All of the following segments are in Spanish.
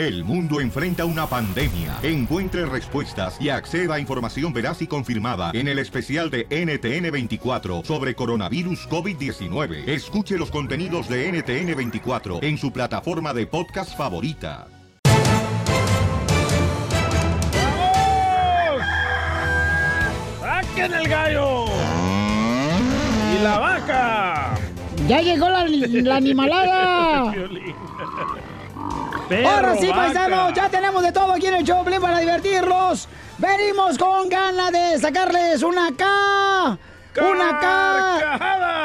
El mundo enfrenta una pandemia. Encuentre respuestas y acceda a información veraz y confirmada en el especial de NTN24 sobre coronavirus COVID-19. Escuche los contenidos de NTN24 en su plataforma de podcast favorita. ¡Saquen el gallo! ¡Y la vaca! ¡Ya llegó la, la animalada! Perro, Ahora sí, paisanos, ya tenemos de todo aquí en el show para divertirlos. Venimos con ganas de sacarles una K. Una K.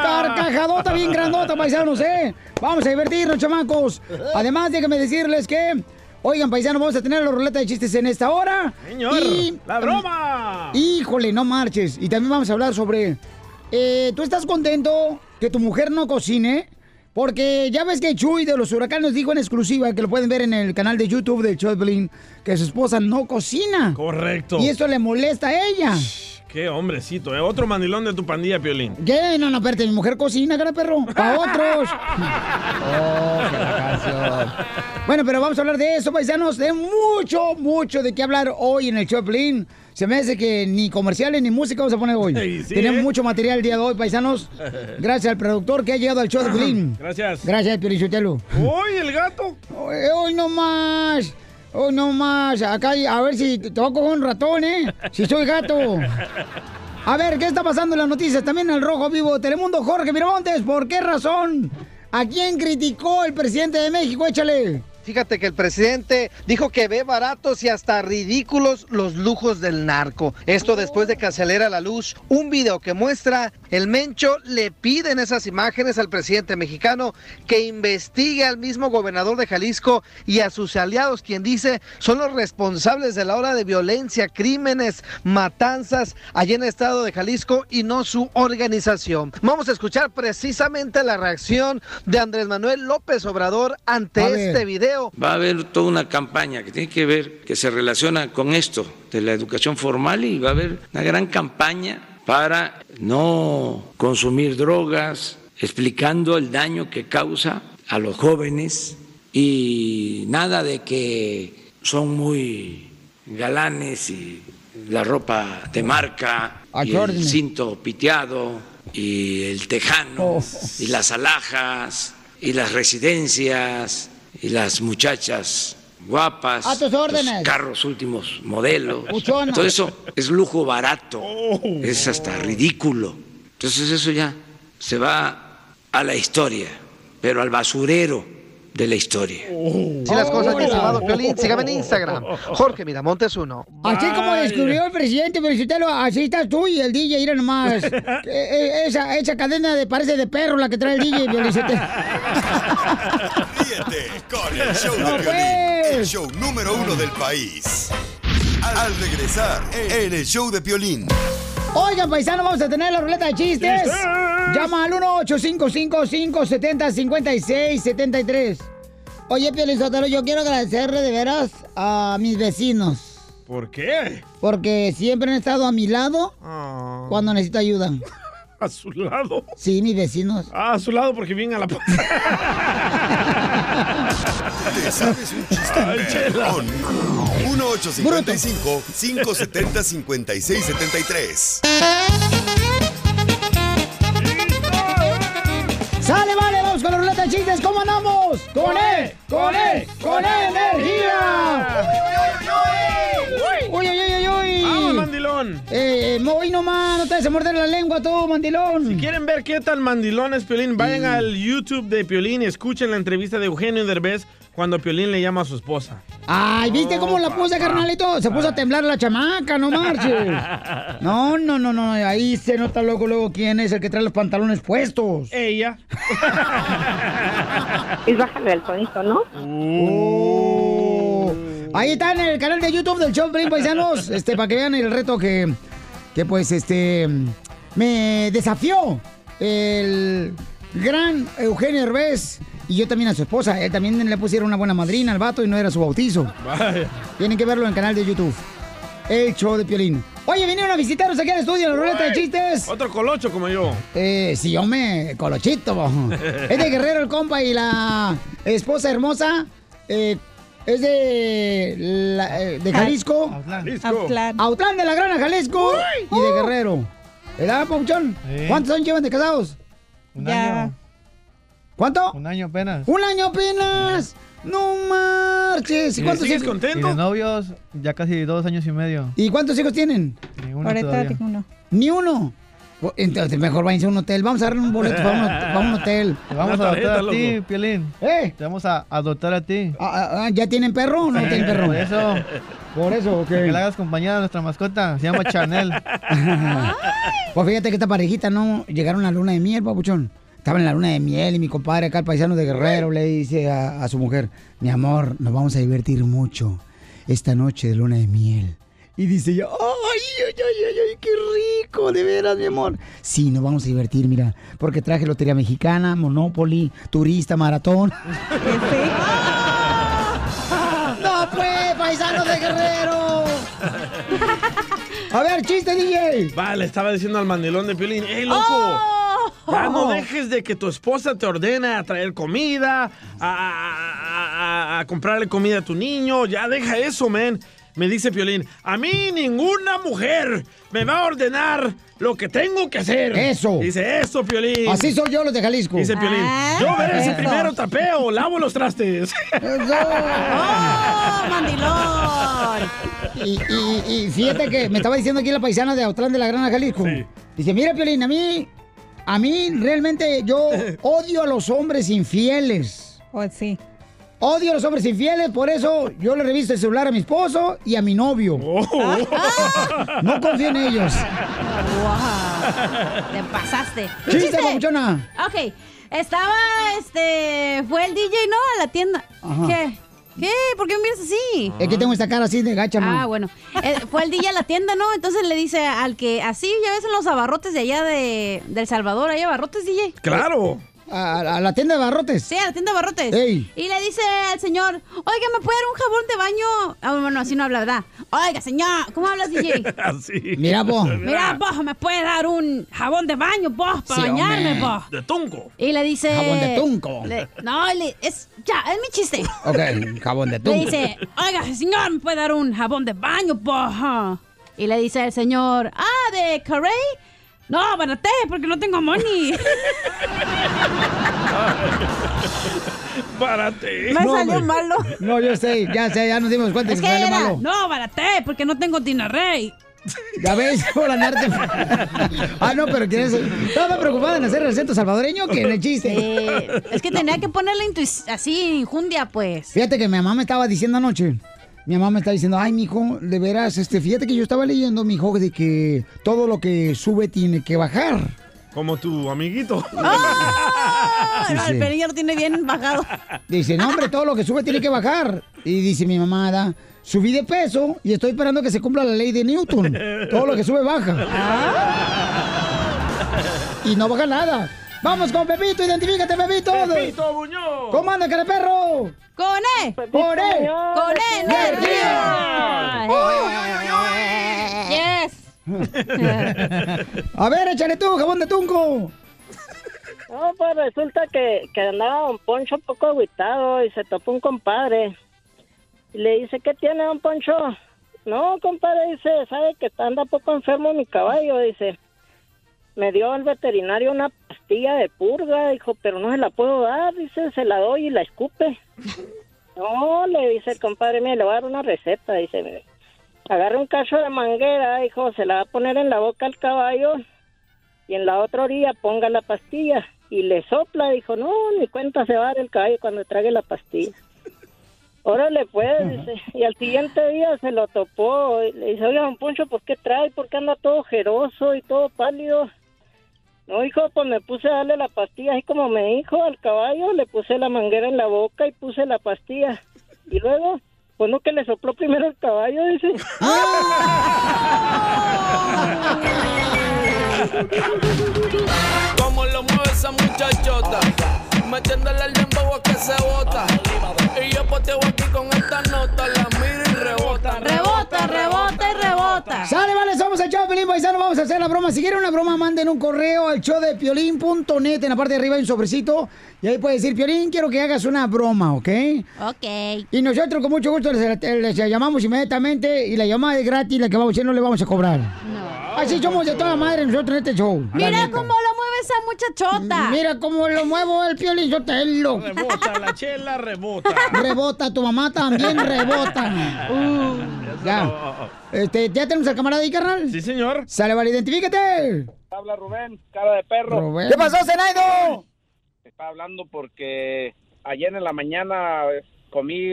Carcajadota bien grandota, paisanos, ¿eh? Vamos a divertirnos, chamacos. Además, déjenme decirles que, oigan, paisanos, vamos a tener la ruleta de chistes en esta hora. Señor, la broma. Híjole, no marches. Y también vamos a hablar sobre. eh, ¿Tú estás contento que tu mujer no cocine? Porque ya ves que Chuy de los huracanes dijo en exclusiva, que lo pueden ver en el canal de YouTube de Choplin, que su esposa no cocina. Correcto. Y eso le molesta a ella. Qué hombrecito, ¿eh? Otro mandilón de tu pandilla, Piolín. ¿Qué? No, no, espérate, mi mujer cocina, cara perro. Para otros. Oh, qué la canción. Bueno, pero vamos a hablar de eso, paisanos. De mucho, mucho de qué hablar hoy en el Choplin. Se me hace que ni comerciales ni música vamos a poner hoy. Sí, sí, Tenemos ¿eh? mucho material el día de hoy, paisanos. Gracias al productor que ha llegado al show de Piolín. Gracias. Gracias, Piolichotelo. ¡Uy, el gato! Hoy, hoy no más. Hoy no más. Acá, a ver si te voy a coger un ratón, ¿eh? Si soy gato. A ver, ¿qué está pasando en las noticias? También en el Rojo Vivo Telemundo, Jorge Miramontes. ¿Por qué razón? ¿A quién criticó el presidente de México? Échale. Fíjate que el presidente dijo que ve baratos y hasta ridículos los lujos del narco. Esto después de que acelera la luz un video que muestra el Mencho le pide en esas imágenes al presidente mexicano que investigue al mismo gobernador de Jalisco y a sus aliados, quien dice son los responsables de la ola de violencia, crímenes, matanzas allí en el estado de Jalisco y no su organización. Vamos a escuchar precisamente la reacción de Andrés Manuel López Obrador ante este video. Va a haber toda una campaña que tiene que ver, que se relaciona con esto de la educación formal y va a haber una gran campaña para no consumir drogas, explicando el daño que causa a los jóvenes y nada de que son muy galanes y la ropa de marca A y el cinto piteado y el tejano y las alhajas y las residencias y las muchachas guapas, A tus órdenes. los carros últimos modelos. Todo eso es lujo barato, es hasta ridículo. Entonces eso ya se va a la historia, pero al basurero de la historia. Si las cosas, mi estimado Piolín, sígame en Instagram. Jorge Miramontes uno. Así como descubrió el presidente, Felicitelo, así estás tú y el DJ, mira nomás. Eh, eh, esa, esa cadena de parece de perro la que trae el DJ, Felicitelo. Ríete con el show de Piolín, pues. el show número uno del país. Al regresar en el show de Piolín. Oigan, paisano, vamos a tener la ruleta de chistes. ¡Chistes! Llama al 1-855-570-5673. Oye, Pielizotero, yo quiero agradecerle de veras a mis vecinos. ¿Por qué? Porque siempre han estado a mi lado Ah. cuando necesito ayuda. ¿A su lado? Sí, mis vecinos. Ah, a su lado porque viene a la... ¿Te sabes un chiste perrón? 1-855-570-5673. ¡Sale, vale! ¡Vamos con la ruleta de chistes! ¿Cómo andamos? ¡Con E! ¡Con E! ¡Con E energía! ¡Vamos, mandilón! Eh, eh, hoy nomás, no te vas a morder la lengua tú, mandilón. Si quieren ver qué tan mandilón es Piolín, vayan al YouTube de Piolín y escuchen la entrevista de Eugenio Derbez cuando Piolín le llama a su esposa. Ay, ¿viste cómo la puse, carnalito? Se puso a temblar la chamaca, no marches. No, no, no, no, ahí se nota luego, luego quién es el que trae los pantalones puestos. Ella. Y bájale el tonito, ¿no? Oh. Ahí está en el canal de YouTube del show Pelín Paisanos, este, para que vean el reto que, que pues, este, me desafió el gran Eugenio Herbés y yo también a su esposa. Él también le pusieron una buena madrina al vato y no era su bautizo. Vaya. Tienen que verlo en el canal de YouTube. El show de Piolín. Oye, vinieron a visitarnos aquí al estudio, la ruleta de chistes. Otro colocho como yo. Eh, sí, yo me colochito. es de Guerrero el compa y la esposa hermosa. Eh, es de, la- eh, de Jalisco. Autlán. Autlán de la Grana, Jalisco. Y de Guerrero. ¿Verdad, Pauchón? Sí. ¿Cuántos años llevan de casados? Un Ya. año. ¿Cuánto? Un año apenas. ¡Un año apenas! ¡No marches! ¿Y ¿Y cuántos sigues hijos? Y de contento? novios, ya casi dos años y medio. ¿Y cuántos hijos tienen? Ni uno Ahorita todavía. tengo uno. Ni uno. Entonces mejor váyanse a un hotel. Vamos a darle un boleto para un, para un hotel. Te vamos a adoptar a ti. Piolín. ¿Eh? Te vamos a adoptar a ti. Ah, ah, ah, ¿Ya tienen perro o no tienen perro? Por eso, Por eso, ok. que le hagas compañía a nuestra mascota. Se llama Chanel. Pues fíjate que esta parejita no llegaron a la luna de miel, papuchón. Estaban en la luna de miel y mi compadre acá, el paisano de Guerrero, le dice a, a su mujer, mi amor, nos vamos a divertir mucho esta noche de luna de miel. Y dice ella, ay, ay, ay, ay, ay, qué rico, de veras, mi amor. Sí, nos vamos a divertir, mira, porque traje Lotería Mexicana, Monopoly, Turista, Maratón. ¡No, pues, paisano de Guerrero! A ver, chiste, DJ. Vale, estaba diciendo al mandilón de Piolín, ¡Ey, loco! Ya no dejes de que tu esposa te ordene a traer comida, a, a- a- a comprarle comida a tu niño. Ya deja eso, man. Me dice Piolín, a mí ninguna mujer me va a ordenar lo que tengo que hacer. Eso. Dice eso, Piolín. Así soy yo los de Jalisco. Dice Piolín, Ah, yo veré si primero tapeo, lavo los trastes. ¡Oh, mandilón! Y, y- y fíjate que me estaba diciendo aquí la paisana de Autlán de la Grana, Jalisco. Sí. Dice, mira, Piolín, a mí, a mí realmente yo odio a los hombres infieles. Pues sí. Odio a los hombres infieles, por eso yo le reviso el celular a mi esposo y a mi novio. Oh. No confío en ellos. ¡Wow! Te pasaste. ¡Chiste, papuchona! Ok. Estaba, este. Fue el DJ, ¿no? A la tienda. Ajá. ¿Qué? ¿Qué? ¿Por qué me miras así? Es que tengo esta cara así de gacha, ¿no? Ah, bueno. Eh, fue el DJ a la tienda, ¿no? Entonces le dice al que, así, ya ves en los abarrotes de allá de, del Salvador, hay abarrotes, DJ. claro. A, a la tienda de barrotes. Sí, a la tienda de abarrotes. Ey. Y le dice al señor, oiga, ¿me puede dar un jabón de baño? Ah, bueno, así no habla, ¿verdad? Oiga, señor, ¿cómo hablas, DJ? Así. Mira, vos. Mira, vos, ¿me puede dar un jabón de baño, vos, para Sí, bañarme, vos? De tunco. Y le dice... Jabón de tunco. le- no, le- es... Ya, es mi chiste. Ok, jabón de Le tunco. dice, oiga, señor, ¿me puede dar un jabón de baño, vos? Y le dice el señor, ah, ¿de Carey? No, barate, porque no tengo money. Párate. Me No, salió hombre. malo. No, yo sé, ya sé, ya nos dimos cuenta Es que que era, malo. no, barate, porque no tengo dinarrey. Ya ves, por andarte. ah, no, pero quieres. Estaba preocupada en hacer el acento salvadoreño que en el chiste. Eh, es que tenía que ponerle así, injundia, pues. Fíjate que mi mamá me estaba diciendo anoche. Mi mamá me estaba diciendo, ay, mijo, de veras, este, fíjate que yo estaba leyendo, mijo, de que todo lo que sube tiene que bajar. Como tu amiguito. ¡Ah! Sí, No, el pelín ya lo tiene bien bajado. Dice, no, hombre, todo lo que sube tiene que bajar. Y dice mi mamá, da, subí de peso y estoy esperando que se cumpla la ley de Newton. Todo lo que sube baja. Y no baja nada. Vamos con Pepito, identifícate, Pepito. Pepito Buñón. ¿Cómo anda, cara perro? ¡Con E! ¡Por él! ¡Con E, energía! ¡Yes! A ver, échale tú, jabón de tunco. No, pues resulta que, que andaba don Poncho un poco agüitado y se topó un compadre. Y le dice, ¿qué tiene don Poncho? No, compadre, dice, ¿sabe que anda poco enfermo mi caballo? Dice, me dio el veterinario una pastilla de purga, dijo, pero no se la puedo dar, dice, se la doy y la escupe. No, le dice el compadre, mire, le voy a dar una receta, dice, mire, agarre un cacho de manguera, dijo, se la va a poner en la boca al caballo y en la otra orilla ponga la pastilla y le sopla, dijo, no, ni cuenta se va a dar el caballo cuando trague la pastilla. Órale, pues, dice, y al siguiente día se lo topó, y le dice, oiga, don Poncho, ¿por qué trae? ¿Por qué anda todo jeroso y todo pálido? No, hijo, pues me puse a darle la pastilla, así como me dijo al caballo, le puse la manguera en la boca y puse la pastilla. Y luego, pues no que le sopló primero el caballo, dice. Como lo mueve metiéndole el dembow a que se bota. Y yo poteo aquí con esta nota, la miro y rebota. ¡Rebota, rebota y rebota! Sale, vale, somos al show de Piolín, paisano, vamos a hacer la broma. Si quieren una broma, manden un correo al show de piolín.net. En la parte de arriba hay un sobrecito. Y ahí puede decir, Piolín, quiero que hagas una broma, ¿ok? Ok. Y nosotros con mucho gusto les, les llamamos inmediatamente y la llamada es gratis, la que vamos a hacer no le vamos a cobrar. Así somos de toda madre nosotros en este show. Mira cómo lo mueve esa muchachota. Mira cómo lo muevo el Piolín, yo te lo... Rebota, la chela rebota. Rebota, tu mamá también rebota. Uh, ya. Este, ¿Ya tenemos al camarada ahí, carnal? Sí, señor. Sale, vale, identifícate. Habla Rubén, cara de perro. Rubén. ¿Qué pasó, Zenaido? Está hablando porque ayer en la mañana comí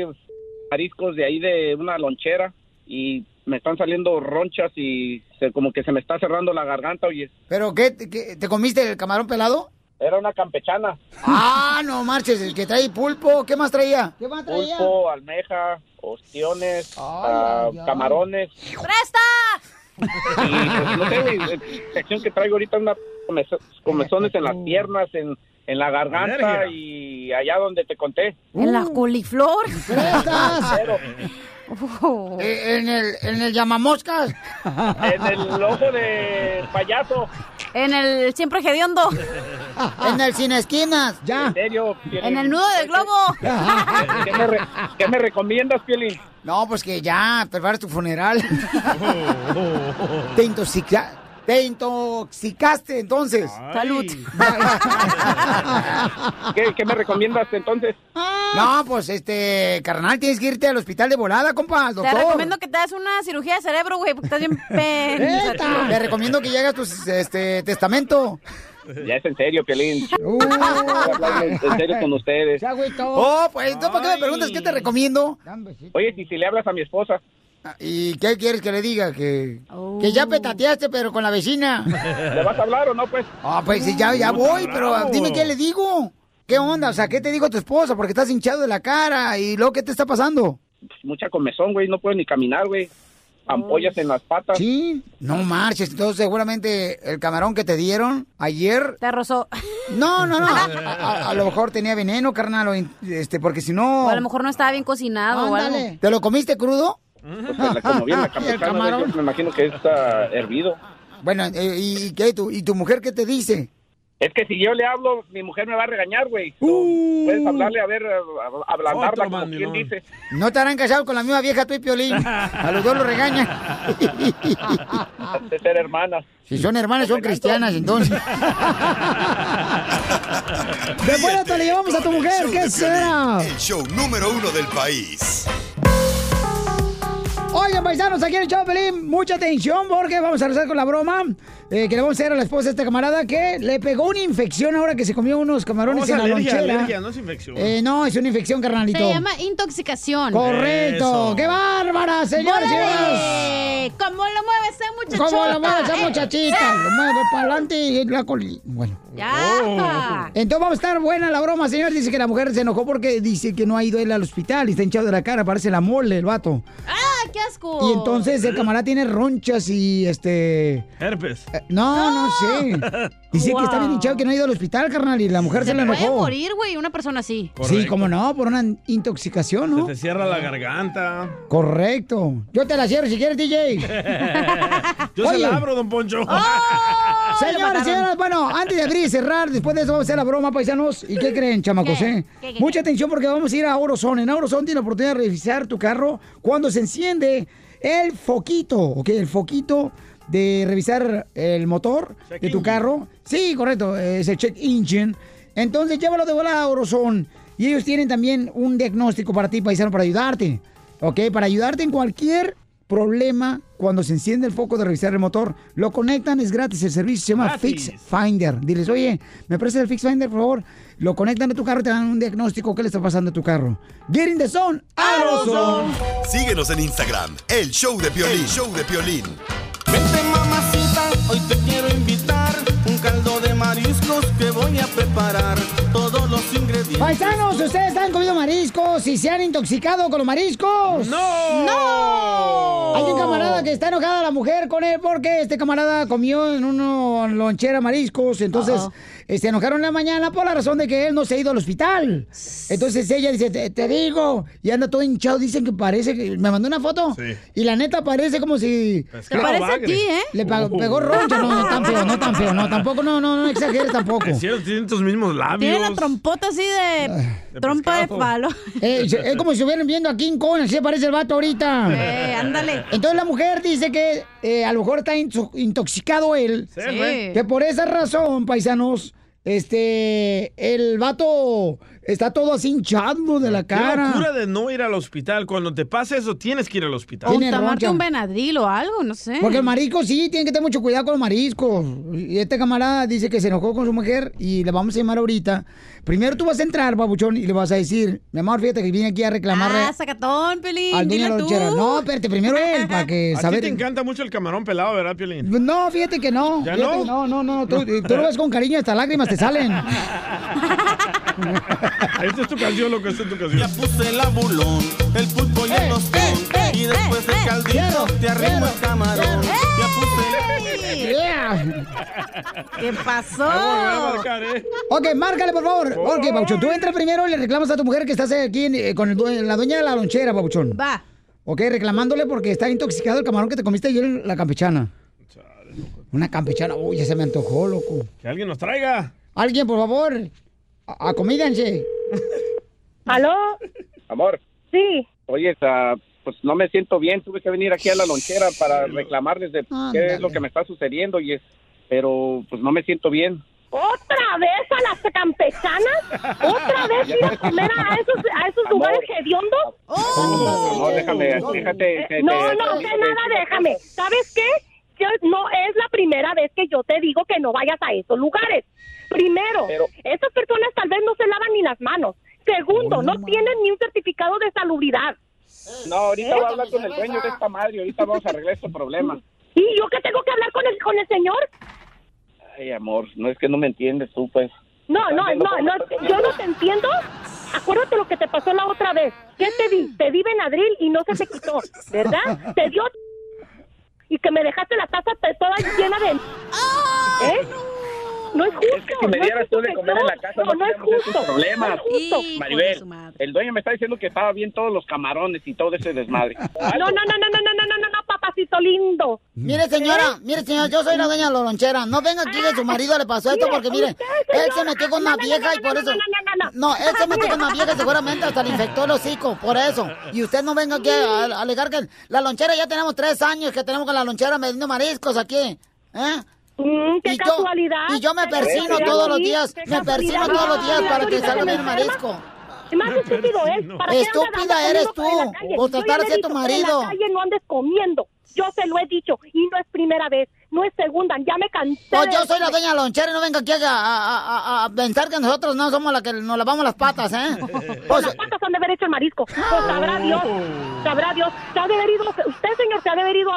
mariscos de ahí de una lonchera y me están saliendo ronchas y se- como que se me está cerrando la garganta, oye. ¿Pero qué, qué, te comiste el camarón pelado? Era una campechana. Ah, no marches, el que trae pulpo, ¿qué más traía? ¿Qué más traía? Pulpo, almeja, ostiones, ah, camarones. ¡Presta! Y pues, no sé, la infección que traigo ahorita una comezo- comezones en las piernas, en, en la garganta y allá donde te conté. En la coliflor. ¿Prestas? Oh. Eh, en el, en el llamamoscas. En el ojo de payaso. En el siempre hediondo. en el sin esquinas, ya. ¿En serio? En el nudo del globo. ¿Qué me, re- qué me recomiendas, Piolín? No, pues que ya, preparas tu funeral. te intoxica... Te intoxicaste entonces. Salud. ¿Qué, qué me recomiendas entonces? No, pues este, carnal, tienes que irte al hospital de volada, compa, al Te doctor. recomiendo que te hagas una cirugía de cerebro, güey, porque estás bien Neta, Te recomiendo que llegues a tu este, testamento. Ya es en serio, Piolín. Uh. En serio con ustedes. Oh, pues, ¿tú para qué me preguntas qué te recomiendo? Oye, si, si le hablas a mi esposa. ¿Y qué quieres que le diga? Que, que ya petateaste, pero con la vecina. ¿Le vas a hablar o no, pues? Ah, pues sí, ya, ya voy, pero dime qué le digo. ¿Qué onda? O sea, ¿qué te digo a tu esposa? Porque estás hinchado de la cara y luego, ¿qué te está pasando? Pues, mucha comezón, güey. No puedo ni caminar, güey. Ampollas en las patas. Sí. No marches, entonces seguramente el camarón que te dieron ayer... Te rozó. No, no, no. A, a- a lo mejor tenía veneno, carnal, o este, porque si no... O a lo mejor no estaba bien cocinado. Ándale. ¿Te lo comiste crudo? Pues, la- como bien la me imagino que está hervido. Bueno, eh, ¿y, y qué? ¿Tu, ¿Y tu mujer qué te dice? Es que si yo le hablo, mi mujer me va a regañar, güey. Uh. Puedes hablarle, a ver, a- a- ablandarla, como quien dice. No te harán casado con la misma vieja tú y Piolín. A los dos lo regañan. De ser hermanas. Si son hermanas, son cristianas, entonces. Después te le llevamos a tu mujer, ¿qué será? El show número uno del país. Oigan, paisanos, aquí en el show de Pelín, mucha atención porque vamos a empezar con la broma eh, que le vamos a hacer a la esposa de este camarada que le pegó una infección ahora que se comió unos camarones No, es en la alergia, lonchera. alergia, no es infección. Eh, no, es una infección, carnalito. Se llama intoxicación. Correcto. Eso. ¡Qué bárbara, señores! ¡Órale! ¿Cómo lo mueve ese muchachito? ¿Cómo lo mueve esa muchachita? eh. Lo mueve para adelante y la coli... Bueno. Ya. Entonces vamos a estar buena la broma, señor. Dice que la mujer se enojó porque dice que no ha ido él al hospital y está hinchado de la cara, parece la mole el vato. ¡Ah, qué asco! Y entonces el camarada tiene ronchas y este... Herpes. eh, No, no sé. Dice que está bien hinchado que no ha ido al hospital, carnal, y la mujer se, Se le puede enojó. morir, güey, una persona así. Sí, como no, por una intoxicación, Se ¿no? te cierra la garganta. Correcto. Yo te la cierro si quieres, DJ. Yo se la abro, don Poncho. Señores, señoras, bueno, antes de abrir y cerrar, después de eso vamos a hacer la broma, paisanos. ¿Y qué creen, chamacos, ¿Qué? eh? ¿Qué, qué, Mucha atención porque vamos a ir a Orozone. En Orozone tiene la oportunidad de revisar tu carro cuando se enciende el foquito, ¿ok? El foquito de revisar el motor Check de tu engine. carro. Sí, correcto, ese check engine. Entonces llévalo de volada a Orozone. Y ellos tienen también un diagnóstico para ti, paisano, para ayudarte. ¿Ok? Para ayudarte en cualquier problema cuando se enciende el foco de revisar el motor. Lo conectan, es gratis el servicio, se llama Gratis. Fix Finder. Diles, oye, ¿me prestas el Fix Finder, por favor? Lo conectan a tu carro y te dan un diagnóstico. ¿Qué le está pasando a tu carro? Get in the zone. ¡Arozone! Síguenos en Instagram, el show de Piolín. show de Piolín. Hoy te quiero invitar un caldo de mariscos que voy a preparar. Todos los ingredientes Paisanos, ¿ustedes han comido mariscos y se han intoxicado con los mariscos? ¡No! ¡No! Hay un camarada que está enojada la mujer con él porque este camarada comió en una lonchera mariscos. Entonces, eh, se enojaron en la mañana por la razón de que él no se ha ido al hospital. Entonces ella dice, te, te digo, y anda todo hinchado. Dicen que parece que me mandó una foto. Sí. Y la neta parece como si... Te parece a ti, ¿eh? Le pegó roncha. No, no tan feo, no tan feo. No, tampoco, no, no, no exageres tampoco. Es cierto, tienen tus mismos labios. Tiene la trompota así de, De trompa de palo. Eh, es como si estuvieran viendo a King Kong, así parece el vato ahorita. Eh, ándale. Entonces la mujer dice que eh, a lo mejor está intoxicado él. Sí, güey. Que por esa razón, paisanos, este, el vato está todo así hinchado de la Qué cara. locura de no ir al hospital. Cuando te pasa eso, tienes que ir al hospital. O tomarte un Benadryl o algo, no sé. Porque el marisco sí, tiene que tener mucho cuidado con los mariscos. Y este camarada dice que se enojó con su mujer y le vamos a llamar ahorita. Primero tú vas a entrar, babuchón, y le vas a decir, mi amor, fíjate que vine aquí a reclamarle Ah, sacatón, Pelín. al la tú. No, espérate, primero él, para que A ti saber. te encanta mucho el camarón pelado, ¿verdad, Piolín? No, fíjate que no. ¿Ya Fíjate no? no, no, no. Tú, tú lo ves con cariño, hasta lágrimas te salen. Esta es tu canción, loco, esta es tu canción. Puse el abulón, el pulpo y el tostón. y después del caldito te arrimo el camarón. Ya puse Yeah. ¿Qué pasó? A marcar, ¿eh? Ok, márcale, por favor. Ok, Pabuchón, tú entras primero y le reclamas a tu mujer que estás aquí eh, con el la dueña de la lonchera, Pabuchón. Va. Ok, reclamándole porque está intoxicado el camarón que te comiste ayer en la campechana. Una campechana, uy, ya se me antojó, loco. Que alguien nos traiga. Alguien, por favor, acomídense. ¿Aló? Amor, Sí. oye, ah, pues no me siento bien. Tuve que venir aquí a la lonchera para reclamarles de qué es lo que me está sucediendo. y es, Pero pues no me siento bien. ¿Otra vez a las campechanas? ¿Otra vez ir a comer a esos, a esos Amor. lugares hediondos? No, déjame, déjate. te- No, te- no, que nada, déjame. ¿Sabes qué? Yo, no es la primera vez que yo te digo que no vayas a esos lugares. Primero, Pero- esas personas tal vez no se lavan ni las manos. Segundo, no tienen ni un certificado de salubridad. No, ahorita voy a hablar con el dueño de esta madre. Ahorita vamos a arreglar este problema. ¿Y yo qué tengo que hablar con el, con el señor? Ay, amor, no es que no me entiendes tú, pues. No, no, no, no, yo no te entiendo. Acuérdate lo que te pasó la otra vez. ¿Qué te di? Te di Benadryl y no se te quitó, ¿verdad? Te dio y que me dejaste la taza toda llena de... ¿Eh? No es justo. Es que si me no es dieras tú justo de comer yo- en la casa, no, no no es justo. problemas. No de Maribel, el dueño me está diciendo que estaba bien todos los camarones y todo ese desmadre. No, no, no, no, no, no, no, no, no, papacito lindo. Mire, señora, mire, señor, yo soy la dueña de la lonchera. No venga aquí que su marido le pasó esto porque, mire, él se metió con una vieja y por eso... No, él se metió con una vieja y seguramente hasta le infectó el hocico, por eso. Y usted no venga aquí a, a alegar que la lonchera ya tenemos tres años que tenemos con la lonchera vendiendo mariscos aquí. ¿Eh? Mm, qué y yo, casualidad. y yo me persino todos los días, me persino todos los días para que salga bien el marisco. Más estúpido es. ¿para qué andas Estúpida eres tú, por Yo tratar así a tu marido. En la calle no andes comiendo. Yo se lo he dicho y no es primera vez, no es segunda. Ya me cansé. Pues de yo soy la de la lonchera y no venga aquí a, a- a- a pensar que nosotros no somos la que nos lavamos las patas, ¿eh? Pues las patas han de haber hecho el marisco. Pues sabrá Dios, sabrá Dios. Se ha de haber ido, usted señor se ha de haber ido a...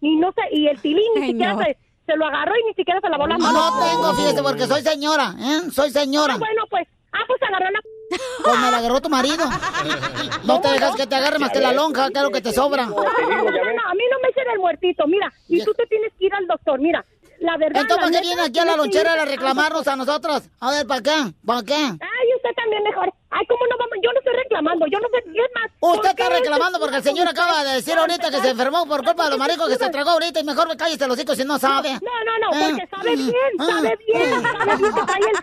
Y no sé, y el tilín ni siquiera no. se, se lo agarró y ni siquiera se lavó las manos. No tengo, fíjese, porque soy señora, ¿eh? Soy señora. Ah, bueno, pues, ah, pues agarró la... Pues me la agarró tu marido. No te dejas que te agarre más que la lonja, lo que te sobra. No, no, no, no, a mí no me echen el muertito, mira, y tú te tienes que ir al doctor, mira, la verdad... Entonces, ¿para qué viene aquí a la lonchera a reclamarnos a nosotros? A ver, ¿para qué? ¿Para qué? Ay, usted también mejor. Ay, ¿cómo no vamos? Yo no estoy reclamando, yo no sé qué es más. ¿por Usted está es reclamando eso? porque el señor acaba de decir ahorita que se enfermó por culpa de los maricos que se tragó ahorita y mejor me cállese los hijos si no sabe. No, no, no, Ah, porque sabe bien, ah, sabe bien, ah, sabe bien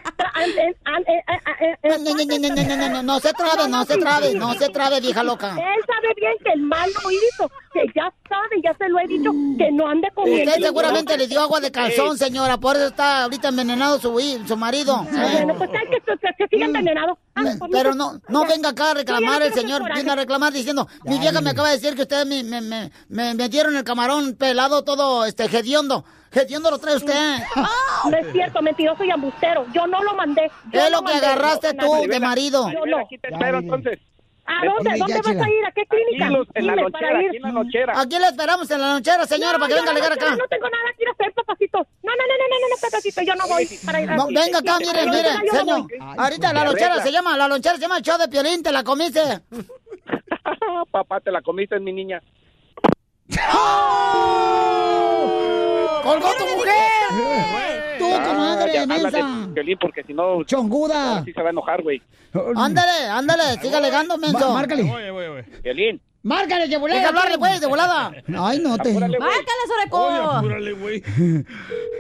que trae el... eh, eh, eh, eh, No, no, no, se trabe, no se trabe, no se trabe, vieja loca. Él sabe bien que el mal lo hizo, que ya sabe, ya se lo he dicho, que no ande comiendo. Usted seguramente le dio agua de calzón, señora, por eso está ahorita envenenado su, marido. ¿eh? Bueno, pues hay que, que, que siga envenenado. Ah, Pero no, no venga acá a reclamar el señor, viene a reclamar diciendo, mi vieja me acaba de decir que ustedes me, me, me, me metieron el camarón pelado todo este hediondo. Hediondo lo trae usted. No es cierto, mentiroso y embustero. Yo no lo mandé. Yo Es lo que mandé. agarraste tú de marido. Yo no. Aquí te espero entonces. ¿A dónde? Hombre, ¿Dónde ya, vas a ir? ¿A qué clínica? Aquí en la lonchera, para ir. aquí en la lonchera. Aquí le esperamos en la lonchera, señora, para que venga a no, ligar acá. No tengo nada que ir a hacer, papacito. No, no, no, no, no, no, papacito, yo no voy para ir a... No, venga acá, mire, mire, señor. Ahorita la lonchera se llama, la lonchera se llama el show de Piolín, te la comiste. Papá, te la comiste, mi niña. ¡Colgó tu mujer! ¡Tú, Ah, comadre, háblale, mensa! Porque si no... ¡Chonguda! Sí se va a enojar, güey. Ándale, ándale, siga alegando, menso. Voy, voy, voy. Piolín. Márcale, de volada. Deja hablarle, pues, de volada. Ay, no te... ¡Márcale, Soreco! Oye, apúrale, güey.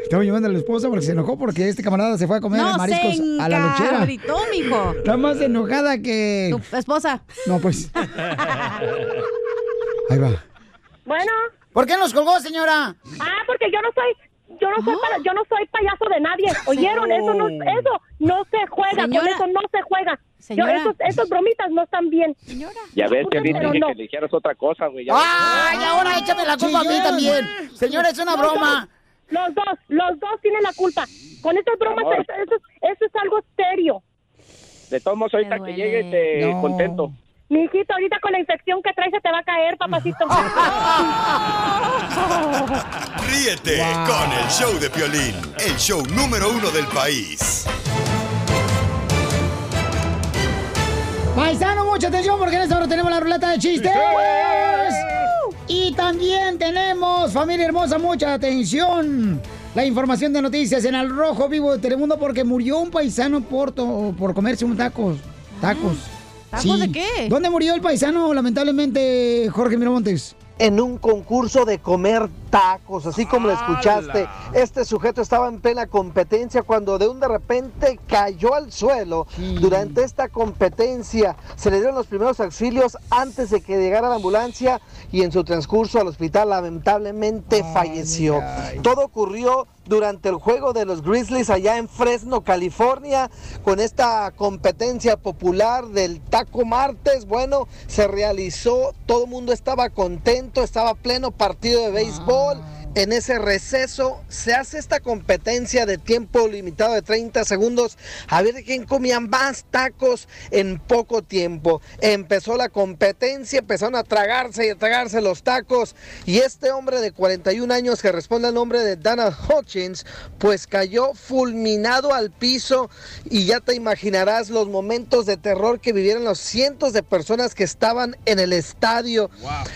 Estaba llevando a la esposa porque se enojó porque este camarada se fue a comer No, mariscos se a la lonchera. encabritó, mijo. Está más enojada que... Tu esposa. No, pues... Ahí va. Bueno. ¿Por qué nos colgó, señora? Ah, porque yo no soy... Yo no soy para- yo no soy payaso de nadie. ¿Oyeron? Eso no, eso no se juega. Con Señora. eso no se juega. Señora. Yo, esos, esos bromitas no están bien. Ya ves, Piolín, Pero dije no. que le dijeras otra cosa, güey. ya ¡Ay, ahora échame la culpa a mí también! Señora, es una Los broma. dos, Los dos, los dos tienen la culpa. Con estas bromas, Amor. eso, eso, eso es algo serio. ves. De todos modos, ahorita que llegue, te No. contento. Mi hijito, ahorita con la infección que trae se te va a caer, papacito. Ríete con el show de Piolín, el show número uno del país. Paisano, mucha atención porque en esta hora tenemos la ruleta de chistes. Y también tenemos, familia hermosa, mucha atención. La información de noticias en el rojo vivo de Telemundo porque murió un paisano por, to- por comerse un tacos. Tacos. ¿Tacos de qué? ¿Dónde murió el paisano, lamentablemente, Jorge Miramontes? en un concurso de comer tacos, así como lo escuchaste. Este sujeto estaba en plena competencia cuando de un de repente cayó al suelo. Durante esta competencia se le dieron los primeros auxilios antes de que llegara la ambulancia y en su transcurso al hospital lamentablemente falleció. Todo ocurrió durante el juego de los Grizzlies allá en Fresno, California, con esta competencia popular del Taco Martes. Bueno, se realizó, todo el mundo estaba contento, estaba pleno partido de béisbol. الأول En ese receso se hace esta competencia de tiempo limitado de 30 segundos a ver quién comía más tacos en poco tiempo. Empezó la competencia, empezaron a tragarse y a tragarse los tacos y este hombre de 41 años que responde al nombre de Dana Hutchins pues cayó fulminado al piso y ya te imaginarás los momentos de terror que vivieron los cientos de personas que estaban en el estadio.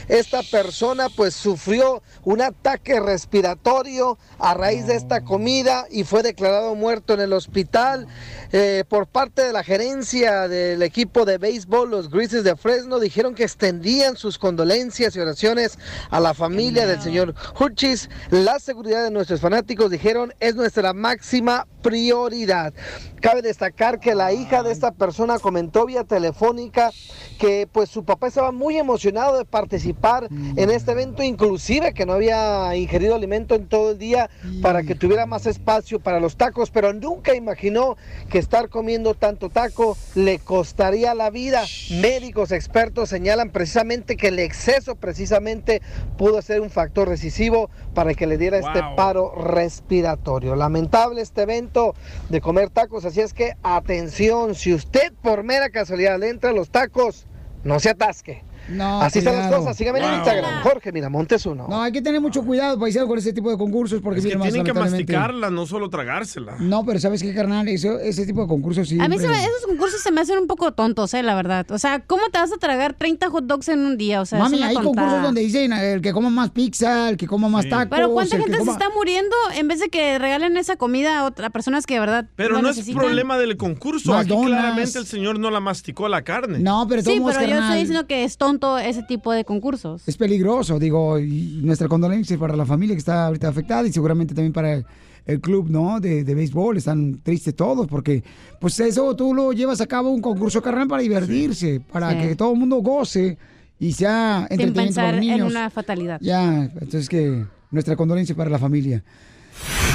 Esta persona pues sufrió un ataque respiratorio a raíz de esta comida y fue declarado muerto en el hospital. Eh, por parte de la gerencia del equipo de béisbol, los Grizzlies de Fresno dijeron que extendían sus condolencias y oraciones a la familia del señor Hutchis. La seguridad de nuestros fanáticos, dijeron, es nuestra máxima prioridad. Cabe destacar que la hija de esta persona comentó vía telefónica que pues su papá estaba muy emocionado de participar en este evento, inclusive que no había ingerido alimento en todo el día para que tuviera más espacio para los tacos, pero nunca imaginó que estar comiendo tanto taco le costaría la vida. Médicos expertos señalan precisamente que el exceso precisamente pudo ser un factor decisivo para que le diera este paro respiratorio. Lamentable este evento de comer tacos, así es que atención, si usted por mera casualidad le entra a los tacos, no se atasque. No, Así están las cuidado. cosas, sígame en. Instagram, Jorge Miramontes uno. No, hay que tener mucho cuidado, paisano, con ese tipo de concursos porque Es que mira, más tienen que masticarla, no solo tragársela. No, pero ¿sabes qué, carnal? Eso, ese tipo de concursos sí. A mí se me- esos concursos se me hacen un poco tontos, eh, la verdad. O sea, ¿cómo te vas a tragar 30 hot dogs en un día? O sea, es Mami, una hay tontada. concursos donde dicen eh, el que coma más pizza, el que coma más tacos. Pero ¿cuánta gente se está muriendo en vez de que regalen esa comida a otras personas que de verdad Pero no es necesitan? problema del concurso. Aquí claramente el señor no la masticó la carne. No, pero Sí, pero yo estoy diciendo que es tonto ese tipo de concursos. es peligroso, digo, y nuestra condolencia para la familia que está ahorita afectada y seguramente también para el, el club, ¿no? De, de béisbol, están tristes todos porque, pues eso tú lo llevas a cabo un concurso carnal para divertirse, para Sí. que todo el mundo goce y sea Sin entretenimiento para pensar en una fatalidad. Ya, entonces que nuestra condolencia para la familia.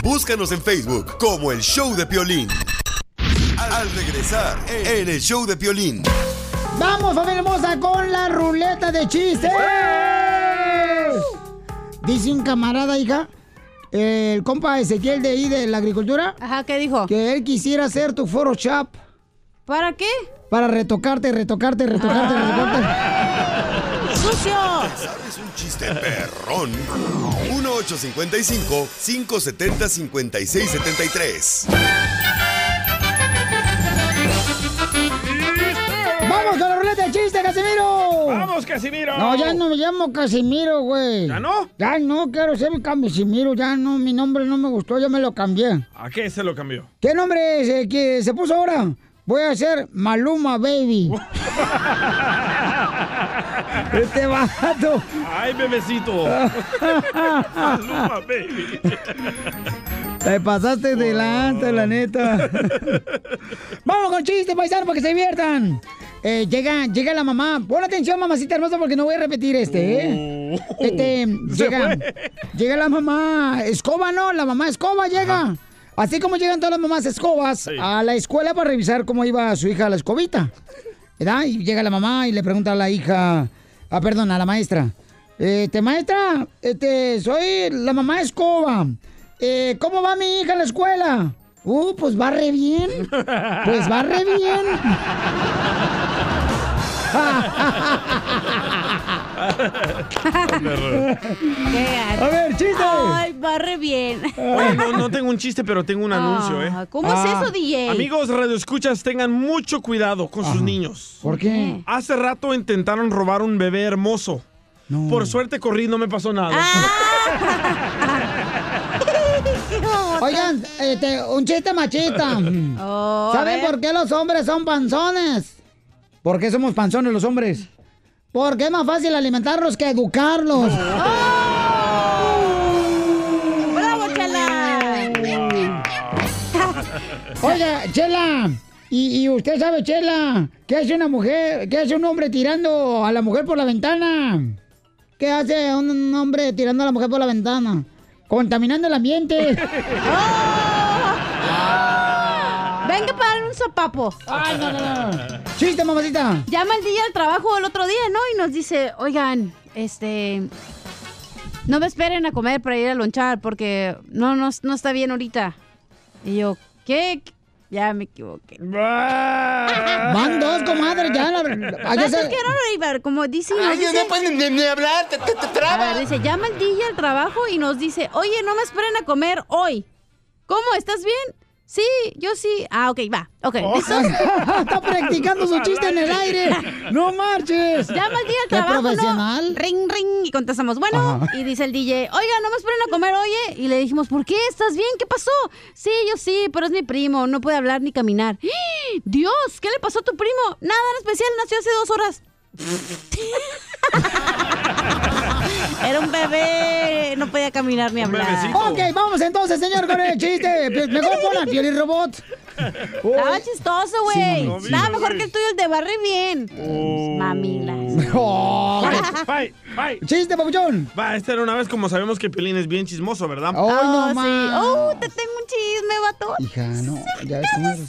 Búscanos en Facebook como el show de Piolín. Al regresar en el show de Piolín. Vamos, familia hermosa, con la ruleta de chistes. Dice un camarada, hija, el compa Ezequiel de ahí de la agricultura. Ajá, ¿qué dijo? Que él quisiera ser tu Photoshop. ¿Para qué? Para retocarte, retocarte, retocarte, ah. retocarte. ¡Sucio! ¿Sabes un chiste perrón? 1855 570 5673 Casimiro! No, ya no me llamo Casimiro, güey. ¿Ya no? Ya no, quiero ser Casimiro, ya no, mi nombre no me gustó, ya me lo cambié. ¿A qué se lo cambió? ¿Qué nombre se, que se puso ahora? Voy a ser Maluma Baby. este vato. ¡Ay, bebecito! Maluma, baby. Te pasaste delante, la neta. Vamos con chiste, paisano, para que se diviertan. Eh, llega, llega la mamá. Pon atención, mamacita hermosa, porque no voy a repetir este, ¿eh? Este, Se llega, llega la mamá. Escoba, ¿no? La mamá escoba llega. Así como llegan todas las mamás escobas a la escuela para revisar cómo iba su hija a la escobita. ¿Verdad? Y llega la mamá y le pregunta a la hija, ah, perdón, a la maestra. Este, maestra, este, soy la mamá escoba. Eh, ¿Cómo va mi hija a la escuela? Uh, pues va re bien. Pues va re bien. A ver, chiste. Ay, barre bien. Oye, no, no tengo un chiste, pero tengo un anuncio, ¿eh? Ah, ¿cómo es eso, DJ? Amigos radioescuchas, tengan mucho cuidado con sus niños. ¿Por qué? Hace rato intentaron robar un bebé hermoso. Por suerte corrí, no me pasó nada. Oigan, este, un chiste machista. Oh, ¿Saben por qué los hombres son panzones? ¿Por qué somos panzones los hombres? Porque es más fácil alimentarlos que educarlos. ¡Bravo, Chela! Oiga, Chela. Y, y usted sabe, Chela, ¿qué hace una mujer, qué hace un hombre tirando a la mujer por la ventana? ¿Qué hace un, un hombre tirando a la mujer por la ventana? Contaminando el ambiente. Venga para darle un zapapo. Ay, no, no, no. Chiste, mamacita. Llama el día al trabajo el otro día, ¿no? Y nos dice, oigan, este... No me esperen a comer para ir a lonchar porque no, no, no está bien ahorita. Y yo, ¿qué? Ya me equivoqué. Van dos, comadre, ya. La, no, River, como dice... Ay, dice- no pueden ni, ni hablar, te, te, te A trabas. ver, dice, llama el DJ al trabajo y nos dice, oye, no me esperen a comer hoy. ¿Cómo? ¿Estás bien? Sí, yo sí. Ah, ok, va. Ok, ¿listos? Está practicando su chiste en el aire. No marches. Llama el día trabajo, ¿no? profesional. Ring, ring, y contestamos, bueno, Ajá. y dice el DJ, oiga, no me esperen a comer, oye. Y le dijimos, ¿por qué? ¿Estás bien? ¿Qué pasó? Sí, yo sí, pero es mi primo, no puede hablar ni caminar. Dios, ¿qué le pasó a tu primo? Nada en especial, nació hace dos horas. Era un bebé, no podía caminar ni hablar. Ok, vamos entonces, señor, con el chiste. Pi- Mejor pon al Piolín Robot. Estaba chistoso, güey. Sí, no, Estaba no, mejor que el tuyo, el de Barry bien. Mamilas. Oh, Bye, bye. Chiste, papuchón. Va, esta era una vez como sabemos que Piolín es bien chismoso, ¿verdad? Oh, no sí. más. Oh, te tengo un chisme, vato. Hija, no, ya ves cómo eres.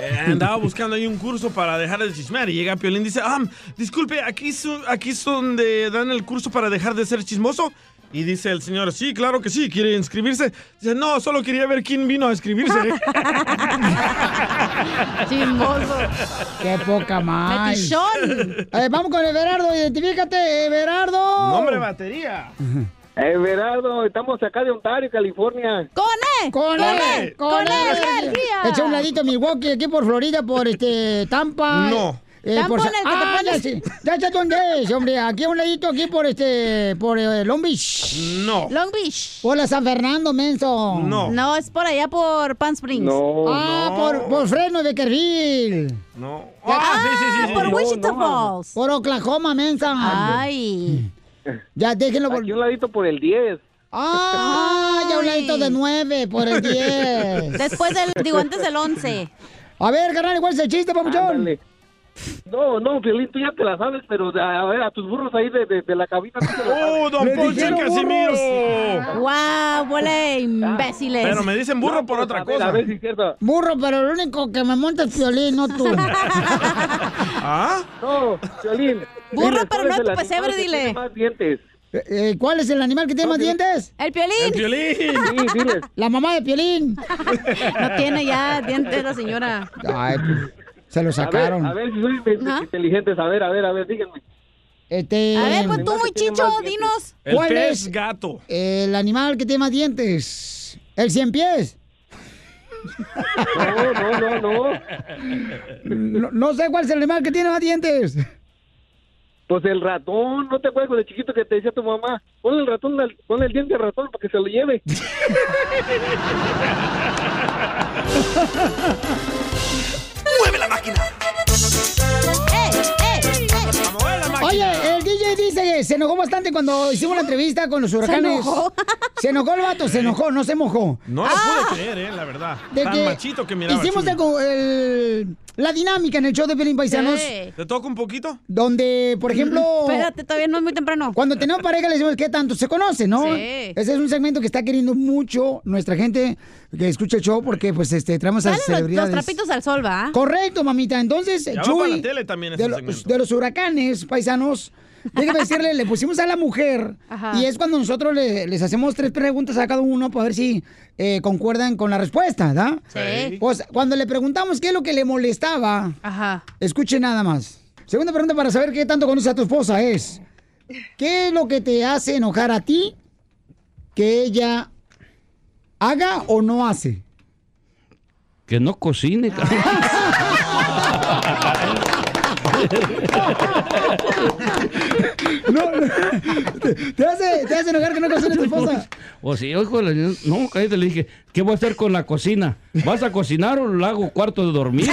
Eh, andaba buscando ahí un curso para dejar de chismear y llega Piolín y dice, ah, disculpe, aquí es, aquí es donde dan el curso para dejar de ser chismoso. Y dice el señor, sí, claro que sí, ¿quiere inscribirse? Dice, no, solo quería ver quién vino a inscribirse. Chismoso. Qué poca más. Eh, vamos con Everardo, identifícate, Everardo. Nombre batería. Everardo, estamos acá de Ontario, California. ¡Con él! Con él, con él. energía. Echa un ladito Milwaukee, aquí por Florida, por este Tampa. No. Eh, Tampa por el que te ah, ya, pones- sí. ya sé dónde es, hombre. Aquí a un ladito, aquí por este, por eh, Long Beach. No. Long Beach. Por la San Fernando, menso. No. No, es por allá por Palm Springs. Ah, por, por Fresno de Kerrville. No. Ah, sí, sí, sí. sí. por No, Wichita no. Falls. Por Oklahoma, mensa. Ay. Ya, déjenlo por... Aquí un ladito por el 10. Ah, ya un ladito de nueve, por el 10. Después del, digo, antes del 11. A ver, carnal, ¿cuál es el chiste, papuchón? Ándale. No, no, Piolín, tú ya te la sabes, pero a ver, a tus burros ahí de, de, de la cabina. ¡Oh, don Poncho Casimiro! ¡Wow! ¡Huele imbéciles! Pero me dicen burro por otra A ver, cosa. a ver si es cierto. Burro, pero el único que me monta es Piolín, no tú. ¿Ah? No, Piolín. Burro, pero ¿cuál no es tu pesebre, dile. más dientes. Eh, eh, ¿Cuál es el animal que tiene más dientes? ¡El ¡El Piolín! Piolín! Sí, diles. La mamá de Piolín. No tiene ya dientes la señora. Ay, pues, Se lo sacaron. A ver, a ver si soy de- inteligentes. A ver, a ver, a ver, díganme. Este, A ver, pues tú, muy chicho, dinos. ¿Cuál El es pez gato. el animal que tiene más dientes? ¿El cien pies? No, no, no, no. No, no sé cuál es el animal que tiene más dientes. Pues el ratón, ¿no te acuerdas de chiquito que te decía tu mamá? Pon el ratón, al- pon el diente al ratón para que se lo lleve. ¡Mueve la máquina! Oye, el DJ dice que se enojó bastante cuando hicimos la entrevista con los huracanes. enojó? Se enojó el vato, se enojó, no se mojó. No lo pude creer, eh, la verdad. Ah. De Tan que machito que miraba. hicimos el el- la dinámica en el show de Pelín Paisanos. Sí. ¿Te toca un poquito? Donde, por ejemplo. Espérate, todavía no es muy temprano. Cuando tenemos pareja le decimos qué tanto se conoce, ¿no? Sí. Ese es un segmento que está queriendo mucho nuestra gente que escucha el show porque pues este traemos a Salen los, los celebridades. trapitos al sol, ¿va? Correcto, mamita. Entonces, Ya va Chuy, para la tele también ese de, de los huracanes, paisanos, déjame decirle, le pusimos a la mujer Ajá. y es cuando nosotros le- les hacemos tres preguntas a cada uno para ver si eh, concuerdan con la respuesta, ¿da? Sí. Pues cuando le preguntamos qué es lo que le molestaba, Ajá. escuche nada más. Segunda pregunta para saber qué tanto conoce a tu esposa es, ¿qué es lo que te hace enojar a ti que ella haga o no hace? Que no cocine, cabrón. No, no. Te, te hace, te hace enojar que no cocine tu esposa. O si, ojo, no, cállate, le dije, ¿qué voy a hacer con la cocina? ¿Vas a cocinar o le hago cuarto de dormir?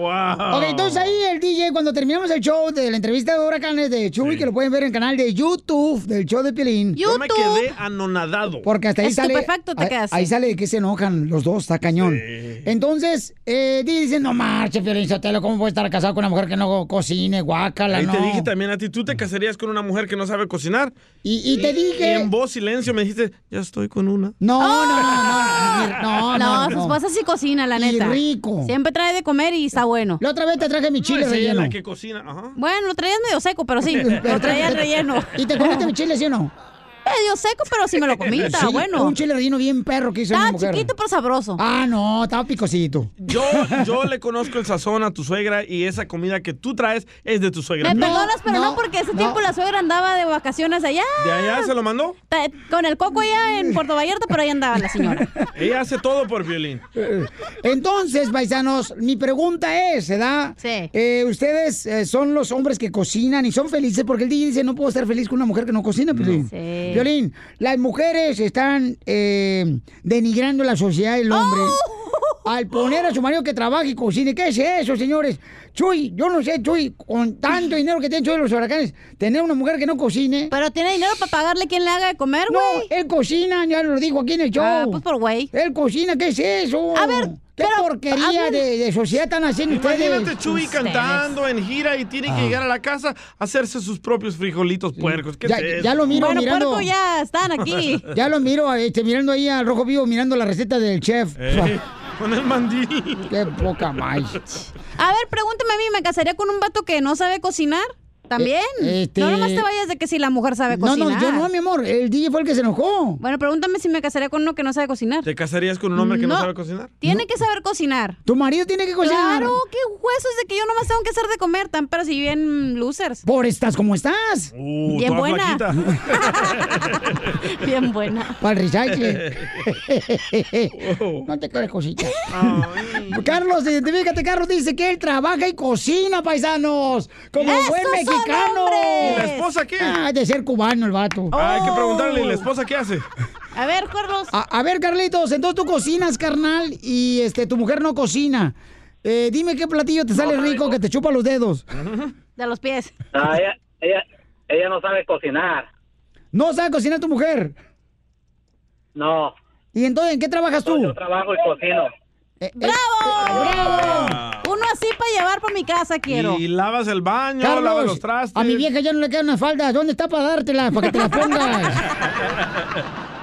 Wow. Ok, entonces ahí el DJ, cuando terminamos el show de la entrevista de huracanes de Chuy, que lo pueden ver en el canal de YouTube del show de Piolín. Yo me quedé anonadado. Porque hasta ahí sale. Estupefacto te ahí- quedas. Ahí sale de que se enojan los dos, está cañón. Entonces, eh, dicen, no marche, Piolín Sotelo, ¿cómo puede estar casado con una mujer que no cocine, guácala, Ahí no? te dije también a ti, ¿tú te casarías con una mujer que no sabe cocinar? Y, y te dije- Y en voz silencio me dijiste, ya estoy con una. No, no, no, no, no, no, No, no. su esposa sí cocina, la Y neta. rico. Siempre trae de comer y está bueno. La otra vez te traje mi chile no relleno. la que cocina. Ajá. Bueno, lo traías medio seco, pero sí, lo traía relleno. ¿Y te comiste mi chile, sí o no? Medio seco, pero sí me lo comí, está Sí, bueno. Un chile relleno bien perro que hizo Estaba mi mujer. chiquito, pero sabroso. Ah, no, estaba picosito. Yo, yo le conozco el sazón a tu suegra y esa comida que tú traes es de tu suegra. Me perdonas, pero no, porque ese tiempo la suegra andaba de vacaciones allá. ¿De allá se lo mandó? Con el coco allá en Puerto Vallarta, pero ahí andaba la señora. Ella hace todo por violín. Entonces, paisanos, mi pregunta es, ¿verdad? Sí. Eh, ustedes eh, son los hombres que cocinan y son felices porque el DJ dice no puedo estar feliz con una mujer que no cocina, Piolín. Sí. Las mujeres están eh, denigrando la sociedad del hombre ¡Oh! Al poner a su marido que trabaje y cocine. ¿Qué es eso, señores? Chuy, yo no sé, Chuy, con tanto dinero que tienen Chuy los huracanes, tener una mujer que no cocine. Pero tiene dinero para pagarle quien le haga de comer, No, güey. él cocina, ya lo dijo aquí en el show. Ah, pues por güey. Él cocina, ¿qué es eso? A ver, ¿Qué pero, porquería de, de sociedad están haciendo ustedes? Imagínate Chuy cantando en gira y tiene que llegar a la casa a hacerse sus propios frijolitos puercos. ¿Qué Ya, es eso? ya lo miro Bueno, mirando. puerco, ya están aquí. Ya lo miro, este, mirando ahí al rojo vivo, mirando la receta del chef. Eh, con el mandil. Qué poca más. A ver, pregúntame a mí, ¿me casaría con un vato que no sabe cocinar? ¿También? Eh, este- No nomás te vayas de que si la mujer sabe No, cocinar. no, yo no, mi amor. El DJ fue el que se enojó. Bueno, pregúntame si me casaría con uno que no sabe cocinar. ¿Te casarías con un hombre que no, No. sabe cocinar? Tiene que saber cocinar. Tu marido tiene que cocinar. Claro, qué huesos de que yo nomás tengo que hacer de comer, tan pero si bien losers. Por estás como estás. Uh, Bien toda buena. Bien buena. Para el recycle. no te crees cosita. Carlos, identifícate. Carlos dice que él trabaja y cocina, paisanos. Como ¡Esos buen son mexicano. ¿Y la esposa qué? Ah, de ser cubano el vato. Ah, hay que preguntarle, ¿y Oh. la esposa qué hace? A ver, Carlos. A, a ver, Carlitos, entonces tú cocinas, carnal, y este tu mujer no cocina. Eh, dime qué platillo te sale rico que te chupa los dedos. De los pies. No, ella, ella, ella no sabe cocinar. No sabe cocinar tu mujer. No, ¿Y entonces en qué trabajas tú? yo trabajo y cocino. Eh, ¡Bravo! Ah. Uno así para llevar para mi casa quiero. Y lavas el baño, lavas los trastes. a mi vieja ya no le quedan unas faldas. ¿Dónde está para dártela? Para que te la pongas.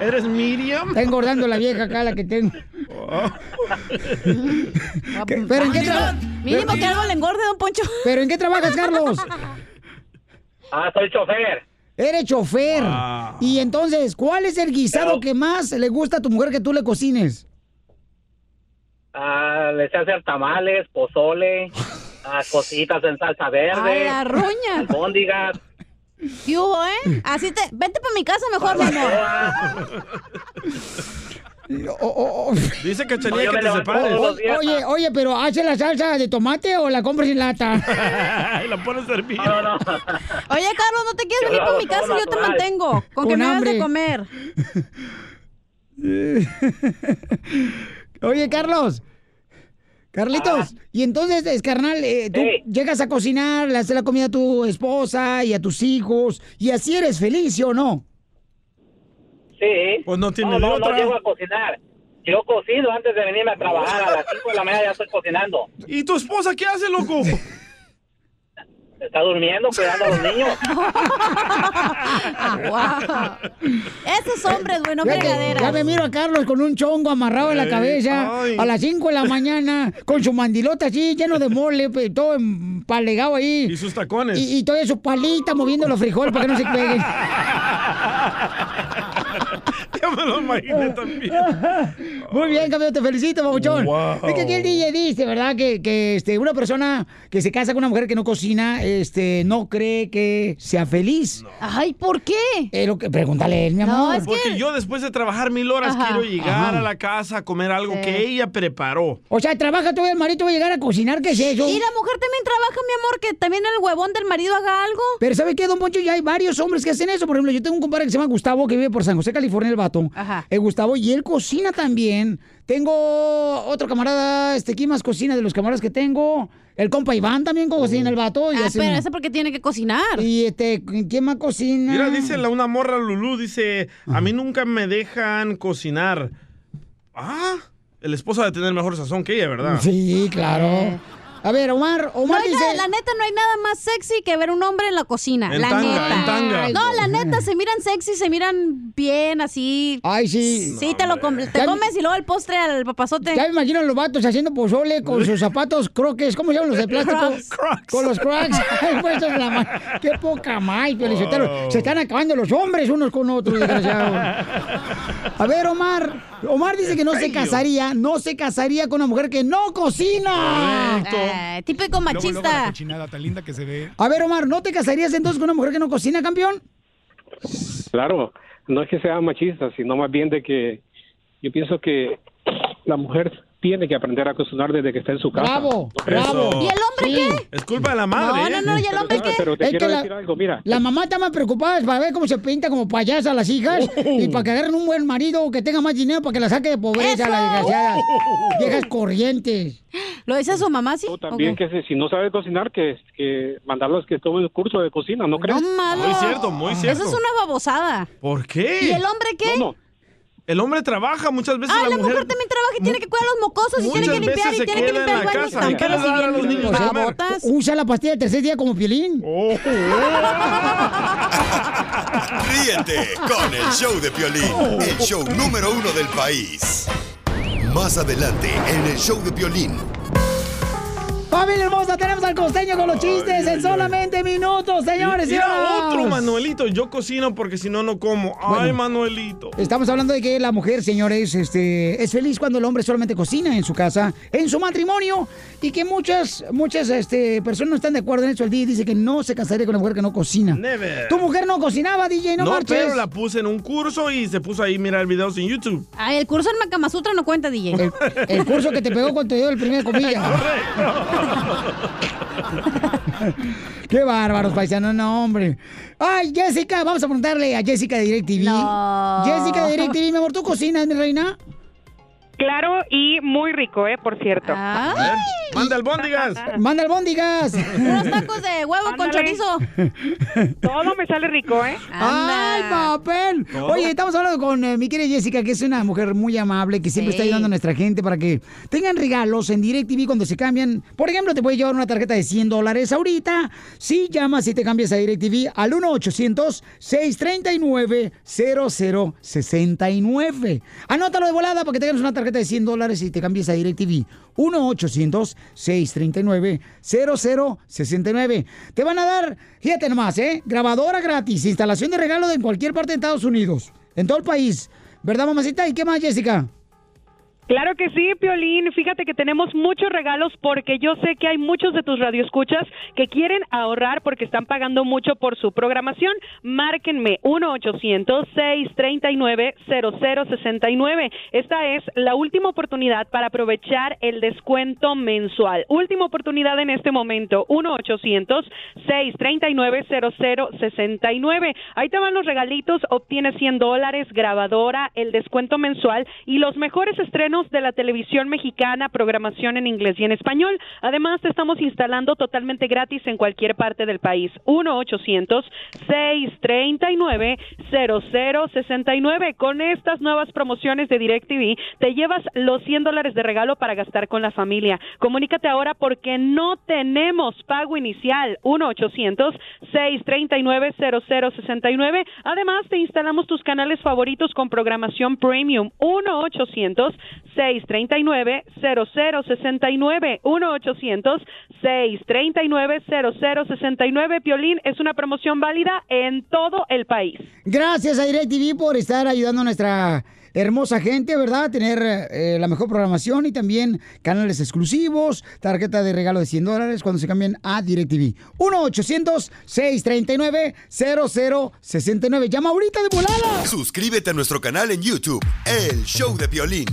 ¿Eres Miriam? Está engordando la vieja acá, la que tengo. ¿Qué- ¿Pero en qué trabajas? Mínimo que algo le engorde, don Poncho. ¿Pero en qué trabajas, Carlos? Ah, soy chofer. Eres chofer. Y entonces, ¿cuál es el guisado que más le gusta a tu mujer que tú le cocines? Ah, le sé hacer tamales, pozole, ah, cositas en salsa verde. A la roña. albóndigas. ¿Qué hubo, eh? Así te... Vente para mi casa mejor, mi amor. Dice No, Cachanilla yo que me te separes. los días. Oye, oye, pero ¿hace la salsa de tomate o la compras en lata? y la pones a servir. No, no. Oye, Carlos, ¿no te quieres Yo venir lo para hago mi todo casa? Yo te natural. mantengo. Con, que Con me hagas hambre. de comer. Oye, Carlos. Carlitos, y entonces, es carnal, eh, tú llegas a cocinar, le haces la comida a tu esposa y a tus hijos, y así eres feliz, ¿sí o no? Sí. Pues no tiene no, no, otra. no llego a cocinar. Yo cocino antes de venirme a trabajar. A las 5 de la mañana ya estoy cocinando. ¿Y tu esposa qué hace, loco? Está durmiendo, cuidando a los niños. Ah, wow. Esos hombres, güey, no Ya, que- fregaderas. ya me miro a Carlos con un chongo amarrado en la Ey, cabeza ay. a las 5 de la mañana, con su mandilota así, lleno de mole, todo empalegado ahí. Y sus tacones. Y, y todavía su palita moviendo los frijoles para que no se peguen. Ya me lo imaginé también. Muy bien, campeón, te felicito, babuchón. Wow. Es que aquí el DJ dice, ¿verdad? Que, que este, una persona que se casa con una mujer que no cocina, este, no cree que sea feliz. Ay, ¿por qué? Eh, lo que, pregúntale él, mi No, amor. es que- Porque yo después de trabajar mil horas Ajá. quiero llegar Ajá. a la casa a comer algo Sí. que ella preparó. O sea, trabaja todavía el marido, va a llegar a cocinar, ¿qué es eso? Y la mujer también trabaja, mi amor, que también el huevón del marido haga algo. Pero ¿sabe qué, don Poncho? Ya hay varios hombres que hacen eso. Por ejemplo, yo tengo un compadre que se llama Gustavo, que vive por San José, California, el vato. Ajá. Eh, Gustavo, y él cocina también. Tengo otro camarada, este, ¿quién más cocina de los camaradas que tengo? El compa Iván también cocina el vato. Y, Ah, hace- pero ese porque tiene que cocinar. y este, ¿quién más cocina? Mira, dice la, una morra Lulú, dice, a mí nunca me dejan cocinar. Ah, el esposo de tener mejor sazón que ella, ¿verdad? Sí, claro. A ver, Omar, Omar hay dice... nada- la neta, no hay nada más sexy que ver un hombre en la cocina. En la tanga, neta. en tanga. No, la neta, se miran sexy, se miran bien, así. Ay, sí. Sí, te lo com- te comes y luego el postre al papazote. Ya me imagino los vatos haciendo pozole con sus zapatos croques. ¿Cómo se llaman los de plástico? Crocs. Con los crocs. puestos en la mano. Qué poca más, Felicitero. Se están acabando los hombres unos con otros, desgraciados. A ver, Omar. Omar dice que no se casaría, no se casaría con una mujer que no cocina. Ah, típico Luego, luego la machista. cochinada tan linda que se ve. A ver, Omar, ¿no te casarías entonces con una mujer que no cocina, campeón? Claro, no es que sea machista, sino más bien de que yo pienso que la mujer tiene que aprender a cocinar desde que está en su casa. Bravo, bravo. ¿Y el hombre qué? Es culpa de la madre. No, ¿eh? no, no, ¿y el hombre qué? Pero te Es quiero que la- decir algo, mira. La mamá está más preocupada para ver cómo se pinta como payasa a las hijas y para que agarren un buen marido que tenga más dinero para que la saque de pobreza ¡Eso! las desgraciadas. Viejas corrientes. ¿Lo dice su mamá, sí? Tú también ¿O qué? que si, si no sabe cocinar, que, que mandarlos que tomen un curso de cocina, ¿no crees? No malo. Muy cierto, muy cierto. Eso es una babosada. ¿Por qué? ¿Y el hombre qué? No, no. El hombre trabaja muchas veces. Ah, la, la mujer también trabaja y tiene que cuidar a los mocosos y tiene que limpiar y tiene que limpiar el baño. casa. Tan ¿Y a bien los niños babotas. Usa la pastilla del tercer día como piolín. Oh. Ríete con el show de Piolín, el show número uno del país. Más adelante en el show de Piolín. Familia hermosa, tenemos al costeño con los chistes en solamente minutos, señores. Señoras. otro Manuelito. Yo cocino porque si no, no como. Ay, Bueno. Manuelito. Estamos hablando de que la mujer, señores, este, es feliz cuando el hombre solamente cocina en su casa, en su matrimonio, y que muchas, muchas este, personas no están de acuerdo en eso. El DJ dice que no se casaría con una mujer que no cocina. Never. Tu mujer no cocinaba, DJ, no, No, marches. pero la puse en un curso y se puso ahí a mirar videos en YouTube. Ay, el curso en Macamasutra no cuenta, DJ. El, el curso que te pegó cuando te dio el primer comida. Qué bárbaros, paisanos, no, hombre. Ay, Jessica, vamos a preguntarle a Jessica de DirecTV. No. Jessica de DirecTV, mi amor, ¿tú cocinas, mi reina? Claro y muy rico, ¿eh? Por cierto. A ver, manda albóndigas. Manda albóndigas. Unos tacos de huevo con chorizo. Todo me sale rico, ¿eh? ¡Ay, papel! Oye, estamos hablando con eh, mi querida Jessica, que es una mujer muy amable, que siempre Sí. está ayudando a nuestra gente para que tengan regalos en DirecTV cuando se cambian. Por ejemplo, te puedes llevar una tarjeta de 100 dólares ahorita. Si llamas y te cambias a DirecTV al 1-800-639-0069. Anótalo de volada para que tengas una tarjeta de 100 dólares y te cambies a DirecTV. 1-800-639-0069. Te van a dar, fíjate nomás, ¿eh? Grabadora gratis, instalación de regalo en cualquier parte de Estados Unidos, en todo el país. ¿Verdad, mamacita? ¿Y qué más, Jessica? Claro que sí, Piolín. Fíjate que tenemos muchos regalos porque yo sé que hay muchos de tus radioescuchas que quieren ahorrar porque están pagando mucho por su programación. Márquenme 1-800-639-0069. Esta es la última oportunidad para aprovechar el descuento mensual. Última oportunidad en este momento. 1-800-639-0069. Ahí te van los regalitos. Obtienes 100 dólares, grabadora, el descuento mensual y los mejores estrenos de la televisión mexicana, programación en inglés y en español. Además, te estamos instalando totalmente gratis en cualquier parte del país. 1-800-639-0069. Con estas nuevas promociones de DirecTV, te llevas los 100 dólares de regalo para gastar con la familia. Comunícate ahora porque no tenemos pago inicial. 1-800-639-0069. Además, te instalamos tus canales favoritos con programación premium. 1 800 639-0069. 1-800-639-0069. Piolín es una promoción válida en todo el país. Gracias a DirecTV por estar ayudando a nuestra hermosa gente, ¿verdad? Tener eh, la mejor programación y también canales exclusivos, tarjeta de regalo de 100 dólares cuando se cambien a DirecTV. 1-800-639-0069. Llama ahorita de volada. Suscríbete a nuestro canal en YouTube, El Show de Violín.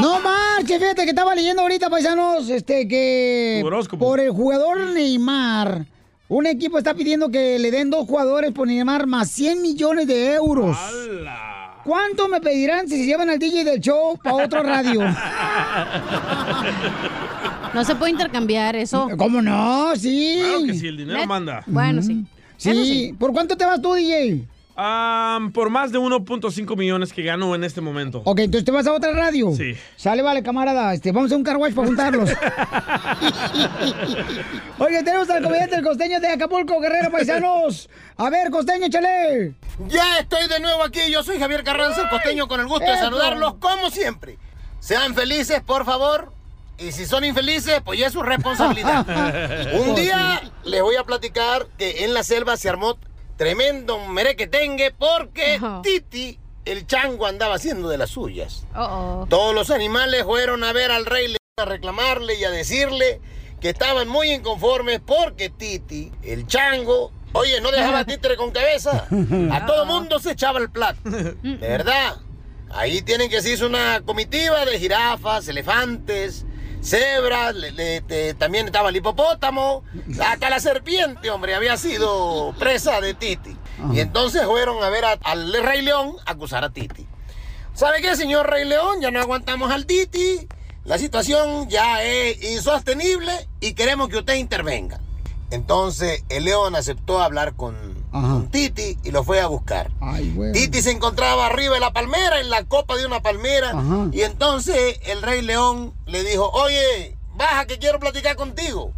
No marches, fíjate que estaba leyendo ahorita, paisanos, este, que por el jugador Neymar, un equipo está pidiendo que le den dos jugadores por Neymar más 100 millones de euros. ¿Cuánto me pedirán si se llevan al DJ del show para otro radio? No se puede intercambiar eso. ¿Cómo no? Sí. Claro que sí, el dinero manda. Bueno, sí. Sí. Sí. ¿Por cuánto te vas tú, DJ? Ah, por más de 1.5 millones que gano en este momento. Ok, entonces te vas a otra radio. Sí. Sale, vale, camarada. Este, vamos a un carwash para juntarlos. Oye, tenemos al comediante el costeño de Acapulco, Guerrero Paisanos. A ver, costeño, échale. Ya estoy de nuevo aquí. Yo soy Javier Carranza, el costeño, con el gusto de Eso. saludarlos como siempre. Sean felices, por favor. Y si son infelices, pues ya es su responsabilidad. Un día les voy a platicar que en la selva se armó tremendo merequetengue porque Titi, el chango, andaba haciendo de las suyas. Todos los animales fueron a ver al rey a reclamarle y a decirle que estaban muy inconformes porque Titi, el chango, oye, no dejaba títere con cabeza. A todo mundo se echaba el plato. De verdad. Ahí tienen que se hizo una comitiva de jirafas, elefantes, cebras, le- le- te- también estaba el hipopótamo, hasta la serpiente, hombre, había sido presa de Titi. Y entonces fueron a ver a- al Rey León a acusar a Titi. ¿Sabe qué, señor Rey León? Ya no aguantamos al Titi. La situación ya es insostenible y queremos que usted intervenga. Entonces el león aceptó hablar con, Titi y lo fue a buscar. Titi se encontraba arriba de la palmera, en la copa de una palmera. Y entonces el rey león le dijo, oye, baja que quiero platicar contigo.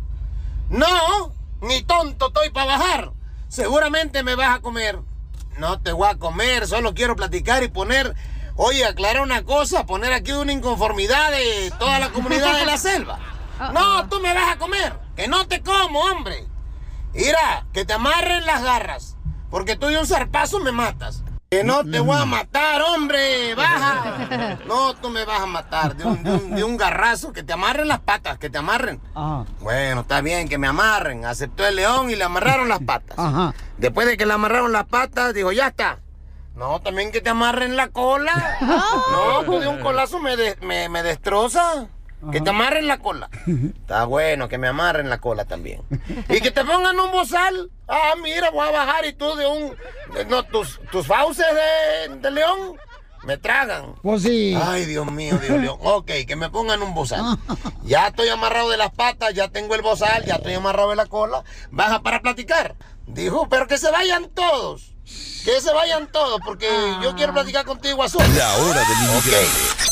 No, ni tonto estoy para bajar. Seguramente me vas a comer. No te voy a comer, solo quiero platicar y poner, oye, aclarar una cosa, poner aquí una inconformidad de toda la comunidad de la selva. No, tú me vas a comer, que no te como, hombre. Mira, que te amarren las garras, porque tú de un zarpazo me matas. Que no te voy a matar, hombre, baja. No, tú me vas a matar de un, de un- de un garrazo, que te amarren las patas, que te amarren. Bueno, está bien, que me amarren. Aceptó el león y le amarraron las patas. Ajá. Después de que le amarraron las patas, dijo, ya está. No, también que te amarren la cola. No, tú de un colazo me, de- me, me destroza. Que te amarren la cola. Está bueno, que me amarren la cola también. Y que te pongan un bozal. Ah, mira, voy a bajar y tú de un... de- no, tus, tus fauces de, de león me tragan. Pues sí. Ay, Dios mío, Dios mío. Ok, que me pongan un bozal. Ya estoy amarrado de las patas, ya tengo el bozal, ya estoy amarrado de la cola. Baja para platicar. Dijo, pero que se vayan todos. Que se vayan todos, porque yo quiero platicar contigo a solas. La hora del inmigrante.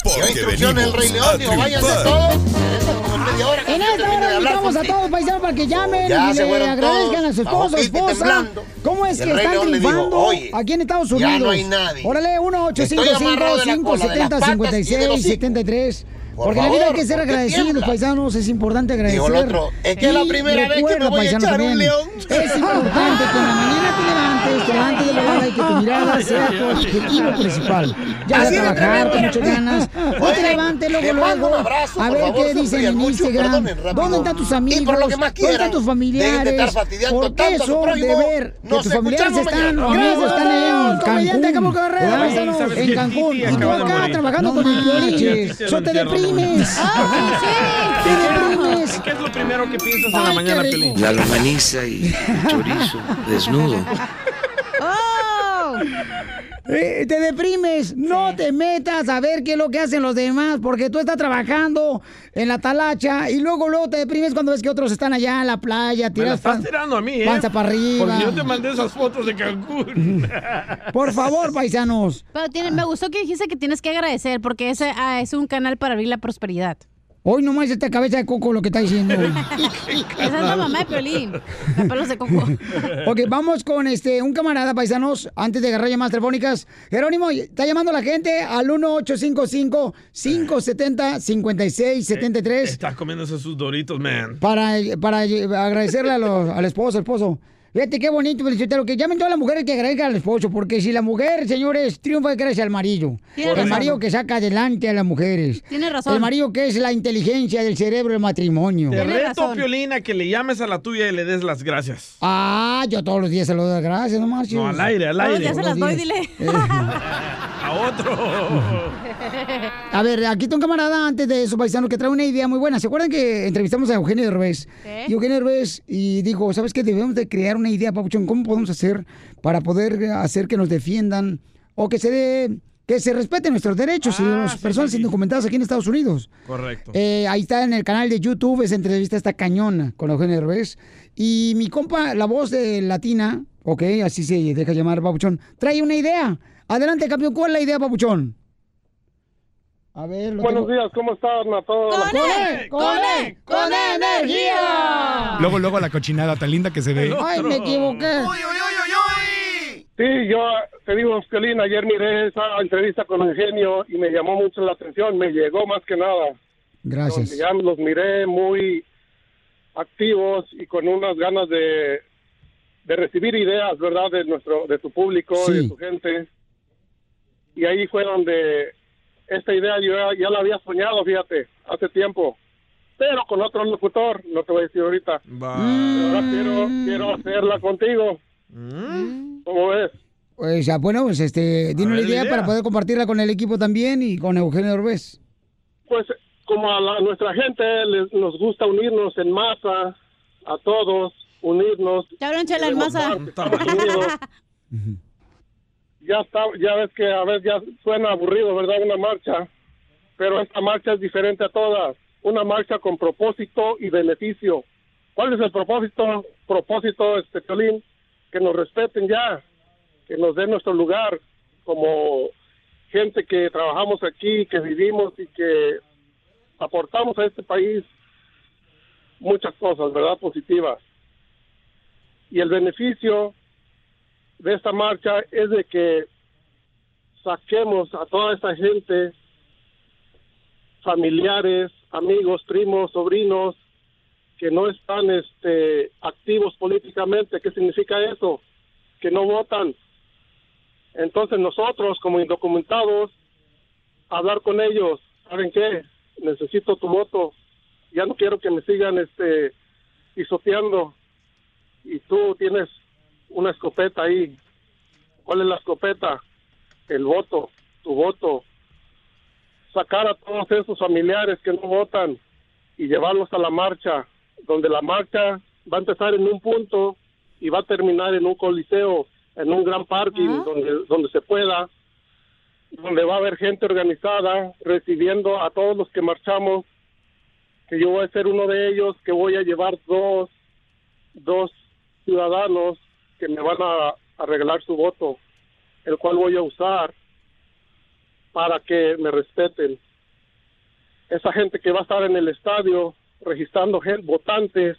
Dio Porque instrucciones el Rey León, dijo, váyanse todos. Como media hora que En esta hora invitamos a todos paisanos para que llamen Ya y le agradezcan a su esposo, esposa. ¿Cómo es que Rey están León le dijo, triunfando "Oye, aquí en Estados ya Unidos? no hay nadie. Órale, 1 Estoy amarrado de la cola, de las patas y de los 570 hijos. 56 73 Por Porque en la vida hay favor, que ser ¿por qué agradecidos, paisanos, es importante agradecer. Dijo el otro, es que es la primera vez que me voy a echar un también, león. Es importante que en la mañana te levantes, te levantes de volada y que tu mirada sea tu objetivo principal. Ya Así a de trabajar con muchas ganas. No te levantes luego, luego. un abrazo, a ver favor, qué dicen en mucho, Instagram. perdonen. ¿Dónde están tus amigos? Y por lo que más ¿Dónde están quieran, tus dejen de familiares? estar fastidiando tanto eso de ver que tus familiares están, amigos, Gracias. están allá en Cancún. Acapulco Guerrero, ¿Verdad? paisanos, ¿Sabes en? Cancún. Y tú de acá trabajando con el manches. pioliche. Titi entierran. deprimes. Te deprimes. ¿Qué es lo primero que piensas en la Ay, mañana. Piolín? La longaniza y el chorizo desnudo. ¡Oh! Eh, te deprimes, no te metas a ver qué es lo que hacen los demás, porque tú estás trabajando en la talacha y luego luego te deprimes cuando ves que otros están allá en la playa, Me la tiras estás pan- tirando a mí, ¿eh? panza para arriba. Porque yo te mandé esas fotos de Cancún. Por favor, paisanos. Pero tiene- me gustó que dijiste que tienes que agradecer porque ese ah, es un canal para abrir la prosperidad. Hoy nomás esta cabeza de coco lo que está diciendo. Esa es la mamá de Piolín. La pelos de coco. ok, vamos con este un camarada, paisanos, antes de agarrar llamadas telefónicas. Jerónimo, está llamando la gente al 1855-570-5673 Estás comiéndose sus doritos, man. para, para agradecerle a los- al esposo, al esposo. Fíjate qué bonito, felicitero, que llamen todas las mujeres que agradezcan al esposo, porque si la mujer, señores, triunfa gracias al marido. Tiene el razón. marido que saca adelante a las mujeres. Tiene razón. El marido que es la inteligencia del cerebro del matrimonio. Te reto, Piolín, a que le llames a la tuya y le des las gracias. Ah, yo todos los días se lo doy las gracias, nomás. No, al aire, al aire. Ya se las doy, dile. Otro. A ver, aquí está un camarada antes de eso, paisano, que trae una idea muy buena. ¿Se acuerdan que entrevistamos a Eugenio Derbez? ¿Qué? Y Eugenio Derbez y dijo, ¿sabes qué? Debemos de crear una idea, Papuchón. ¿Cómo podemos hacer para poder hacer que nos defiendan o que se dé, que se respeten nuestros derechos y las personas indocumentadas aquí en Estados Unidos? Correcto. Eh, ahí está en el canal de YouTube, esa entrevista está cañona con Eugenio Derbez. Y mi compa, la voz de latina, ok, así se deja llamar Papuchón, trae una idea. Adelante, campeón, ¿cuál es la idea, Papuchón? A ver, lo Buenos tengo- días, ¿cómo están a todos? ¡Con él! ¡Con él! ¡Con energía! Luego, luego la cochinada tan linda que se ve. ¡Ay, me equivoqué! Sí, yo te digo, Piolín, ayer miré esa entrevista con Eugenio y me llamó mucho la atención, me llegó más que nada. Gracias. Donde ya los miré muy activos y con unas ganas de, de recibir ideas, ¿verdad? De nuestro, de tu público, Sí. de tu gente. Y ahí fue donde esta idea yo ya, ya la había soñado, fíjate, hace tiempo. Pero con otro locutor, no te voy a decir ahorita. Ahora quiero, quiero hacerla contigo. ¿Cómo ves? Pues, ah, bueno, pues este, dime A una idea idea. para poder compartirla con el equipo también y con Eugenio Derbez. Pues como a, la- nuestra gente les, nos gusta unirnos en masa, a todos, unirnos. Ya hablan chela en masa. Ya está, ya ves que a veces ya suena aburrido, ¿verdad? Una marcha, pero esta marcha es diferente a todas. Una marcha con propósito y beneficio. ¿Cuál es el propósito? Propósito, este, Piolín, que nos respeten ya, que nos den nuestro lugar como gente que trabajamos aquí, que vivimos y que aportamos a este país muchas cosas, ¿verdad? Positivas. Y el beneficio de esta marcha es de que saquemos a toda esta gente, familiares, amigos, primos, sobrinos, que no están este, activos políticamente. ¿Qué significa eso? Que no votan. Entonces nosotros, como indocumentados, hablar con ellos, ¿saben qué? Necesito tu voto. Ya no quiero que me sigan este pisoteando. Y tú tienes una escopeta ahí. ¿Cuál es la escopeta? El voto, tu voto. Sacar a todos esos familiares que no votan y llevarlos a la marcha, donde la marcha va a empezar en un punto y va a terminar en un coliseo, en un gran parking donde, donde se pueda, donde va a haber gente organizada recibiendo a todos los que marchamos, que yo voy a ser uno de ellos, que voy a llevar dos, dos ciudadanos que me van a arreglar su voto, el cual voy a usar para que me respeten. Esa gente que va a estar en el estadio registrando votantes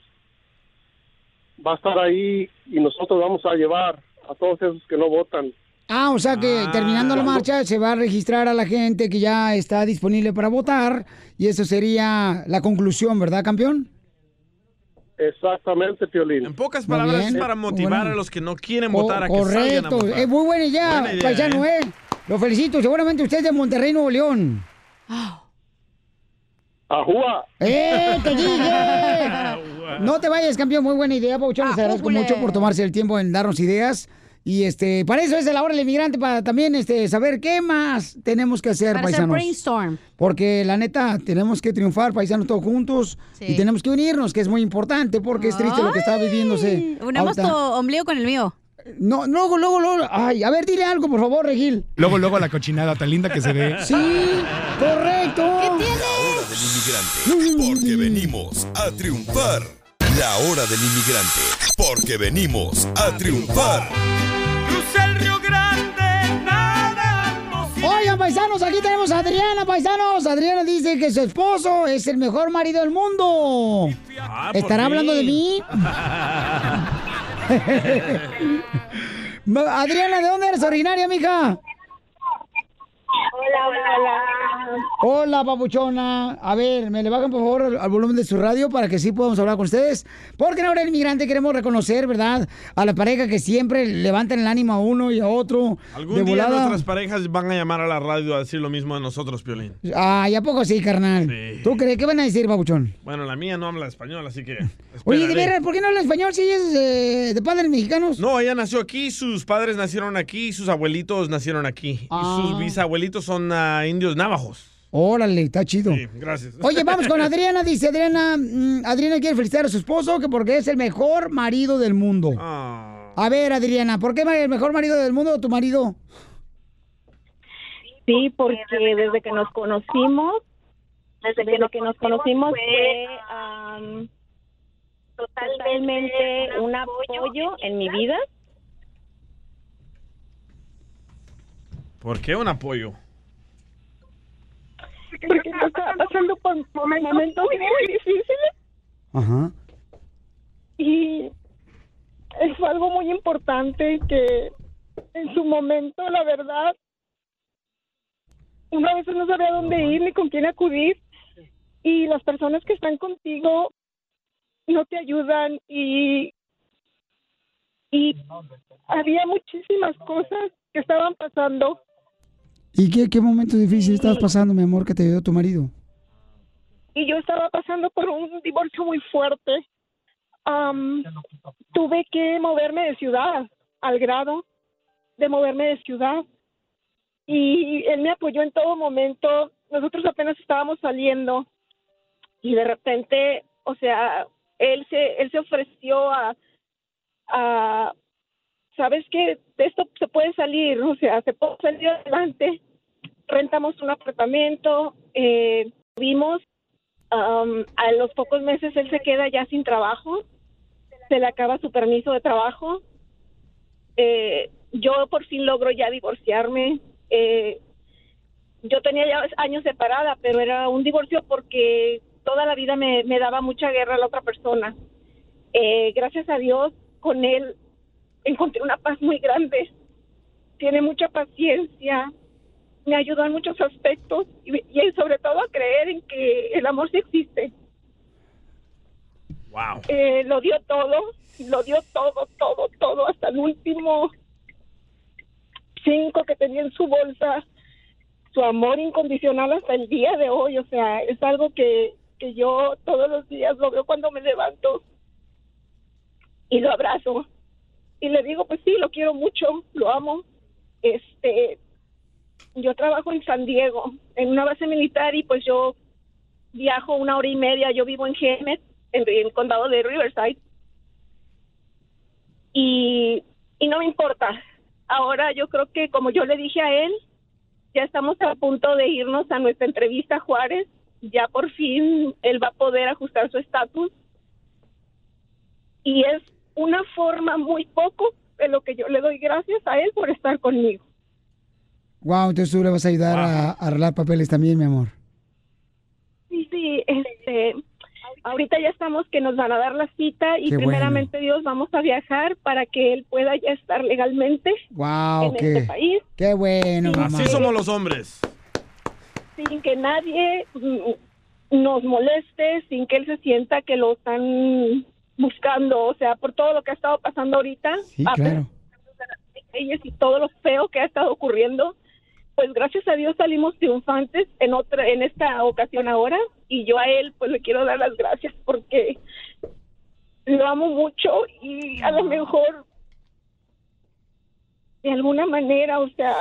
va a estar ahí y nosotros vamos a llevar a todos esos que no votan. Ah, o sea que terminando la marcha se va a registrar a la gente que ya está disponible para votar y eso sería la conclusión, ¿verdad, campeón? Exactamente, Piolín. En pocas palabras es para motivar Bueno. a los que no quieren Co- votar a que salgan a correcto, votar. es muy buena idea, Buena idea, paisano, ¿eh? ¿eh? Lo felicito, seguramente usted es de Monterrey, Nuevo León. ¡Ajúa! ¡Eh, te dije! No te vayas, campeón, muy buena idea, Pauchón, les agradezco mucho por tomarse el tiempo en darnos ideas. Y este, para eso es la hora del inmigrante, para también este, saber qué más tenemos que hacer, Para hacer paisanos. brainstorm. Porque la neta, tenemos que triunfar, paisanos, todos juntos. Sí. Y tenemos que unirnos, que es muy importante, porque es triste lo que está viviéndose. Unamos tu ombligo con el mío. No, luego, luego, luego. Ay, a ver, dile algo, por favor, Regil. Luego, luego la cochinada tan linda que se ve. Sí, correcto. La hora del inmigrante, porque venimos a triunfar. La hora del inmigrante, porque venimos a triunfar. Oigan, paisanos, aquí tenemos a Adriana, paisanos. Adriana dice que su esposo es el mejor marido del mundo. Ah, por ¿Estará hablando de mí? Adriana, ¿de dónde eres originaria, mija? Hola, hola, hola. Hola, papuchona. A ver, me le bajan por favor al, al volumen de su radio para que sí podamos hablar con ustedes. Porque en Ahora el Inmigrante queremos reconocer, ¿verdad? A la pareja que siempre levantan el ánimo a uno y a otro. Algún de día volada. nuestras parejas van a llamar a la radio a decir lo mismo de nosotros, Piolín. Ay, ¿a poco sí, carnal? Sí. ¿Tú crees? ¿Qué van a decir, papuchón? Bueno, la mía no habla español, así que... Oye, de esperaré. veras, ¿por qué no habla español si es eh, de padres mexicanos? No, ella nació aquí, sus padres nacieron aquí, sus abuelitos nacieron aquí. Ah. Y sus bisabuelitos son ah, indios navajos. Órale, está chido. Sí, gracias. Oye, vamos con Adriana. Dice Adriana, mm, Adriana quiere felicitar a su esposo que porque es el mejor marido del mundo. Ah. A ver, Adriana, ¿por qué el mejor marido del mundo tu marido? Sí, porque desde que nos conocimos, desde que nos conocimos fue am, totalmente un apoyo en mi vida. ¿Por qué un apoyo? Porque yo estaba pasando por momentos muy difíciles Ajá. y es algo muy importante que en su momento, la verdad, uno a veces no sabe a dónde ir ni con quién acudir y las personas que están contigo no te ayudan y y había muchísimas cosas que estaban pasando ¿Y qué, qué momento difícil estás pasando, mi amor, que te ayudó tu marido? y yo estaba pasando por un divorcio muy fuerte. Am, tuve que moverme de ciudad al grado de moverme de ciudad y él me apoyó en todo momento. Nosotros apenas estábamos saliendo y de repente, o sea, él se él se ofreció a a sabes que de esto se puede salir, o sea, se puede salir adelante. Rentamos un apartamento, eh, vimos Am, a los pocos meses él se queda ya sin trabajo, se le acaba su permiso de trabajo. Eh, yo por fin logro ya divorciarme. Eh, yo tenía ya años separada, pero era un divorcio porque toda la vida me, me daba mucha guerra a la otra persona. Eh, gracias a Dios, con él encontré una paz muy grande. Tiene mucha paciencia, me ayudó en muchos aspectos y, y sobre todo a creer en que el amor sí existe. Wow. Eh, lo dio todo, lo dio todo, todo, todo, hasta el último cinco que tenía en su bolsa. Su amor incondicional hasta el día de hoy, o sea, es algo que, que yo todos los días lo veo cuando me levanto y lo abrazo. Y le digo, pues sí, lo quiero mucho, lo amo. Este, yo trabajo en San Diego, en una base militar, y pues yo viajo una hora y media. Yo vivo en Hemet, en, en el condado de Riverside. Y, y no me importa. Ahora yo creo que, como yo le dije a él, ya estamos a punto de irnos a nuestra entrevista a Juárez. Ya por fin él va a poder ajustar su estatus. Y es una forma muy poco de lo que yo le doy gracias a él por estar conmigo. Wow, entonces tú le vas a ayudar a, a arreglar papeles también, mi amor. Sí, sí, este, ahorita ya estamos que nos van a dar la cita y Qué bueno. primeramente Dios vamos a viajar para que él pueda ya estar legalmente Wow, en qué, este país qué bueno, mamá. Así somos los hombres. sin que nadie mm, nos moleste, sin que él se sienta que lo están buscando, o sea, por todo lo que ha estado pasando ahorita, Sí, a claro. pesar de las leyes y todo lo feo que ha estado ocurriendo, pues gracias a Dios salimos triunfantes en otra, en esta ocasión ahora, y yo a él pues le quiero dar las gracias porque lo amo mucho y a lo mejor de alguna manera, o sea,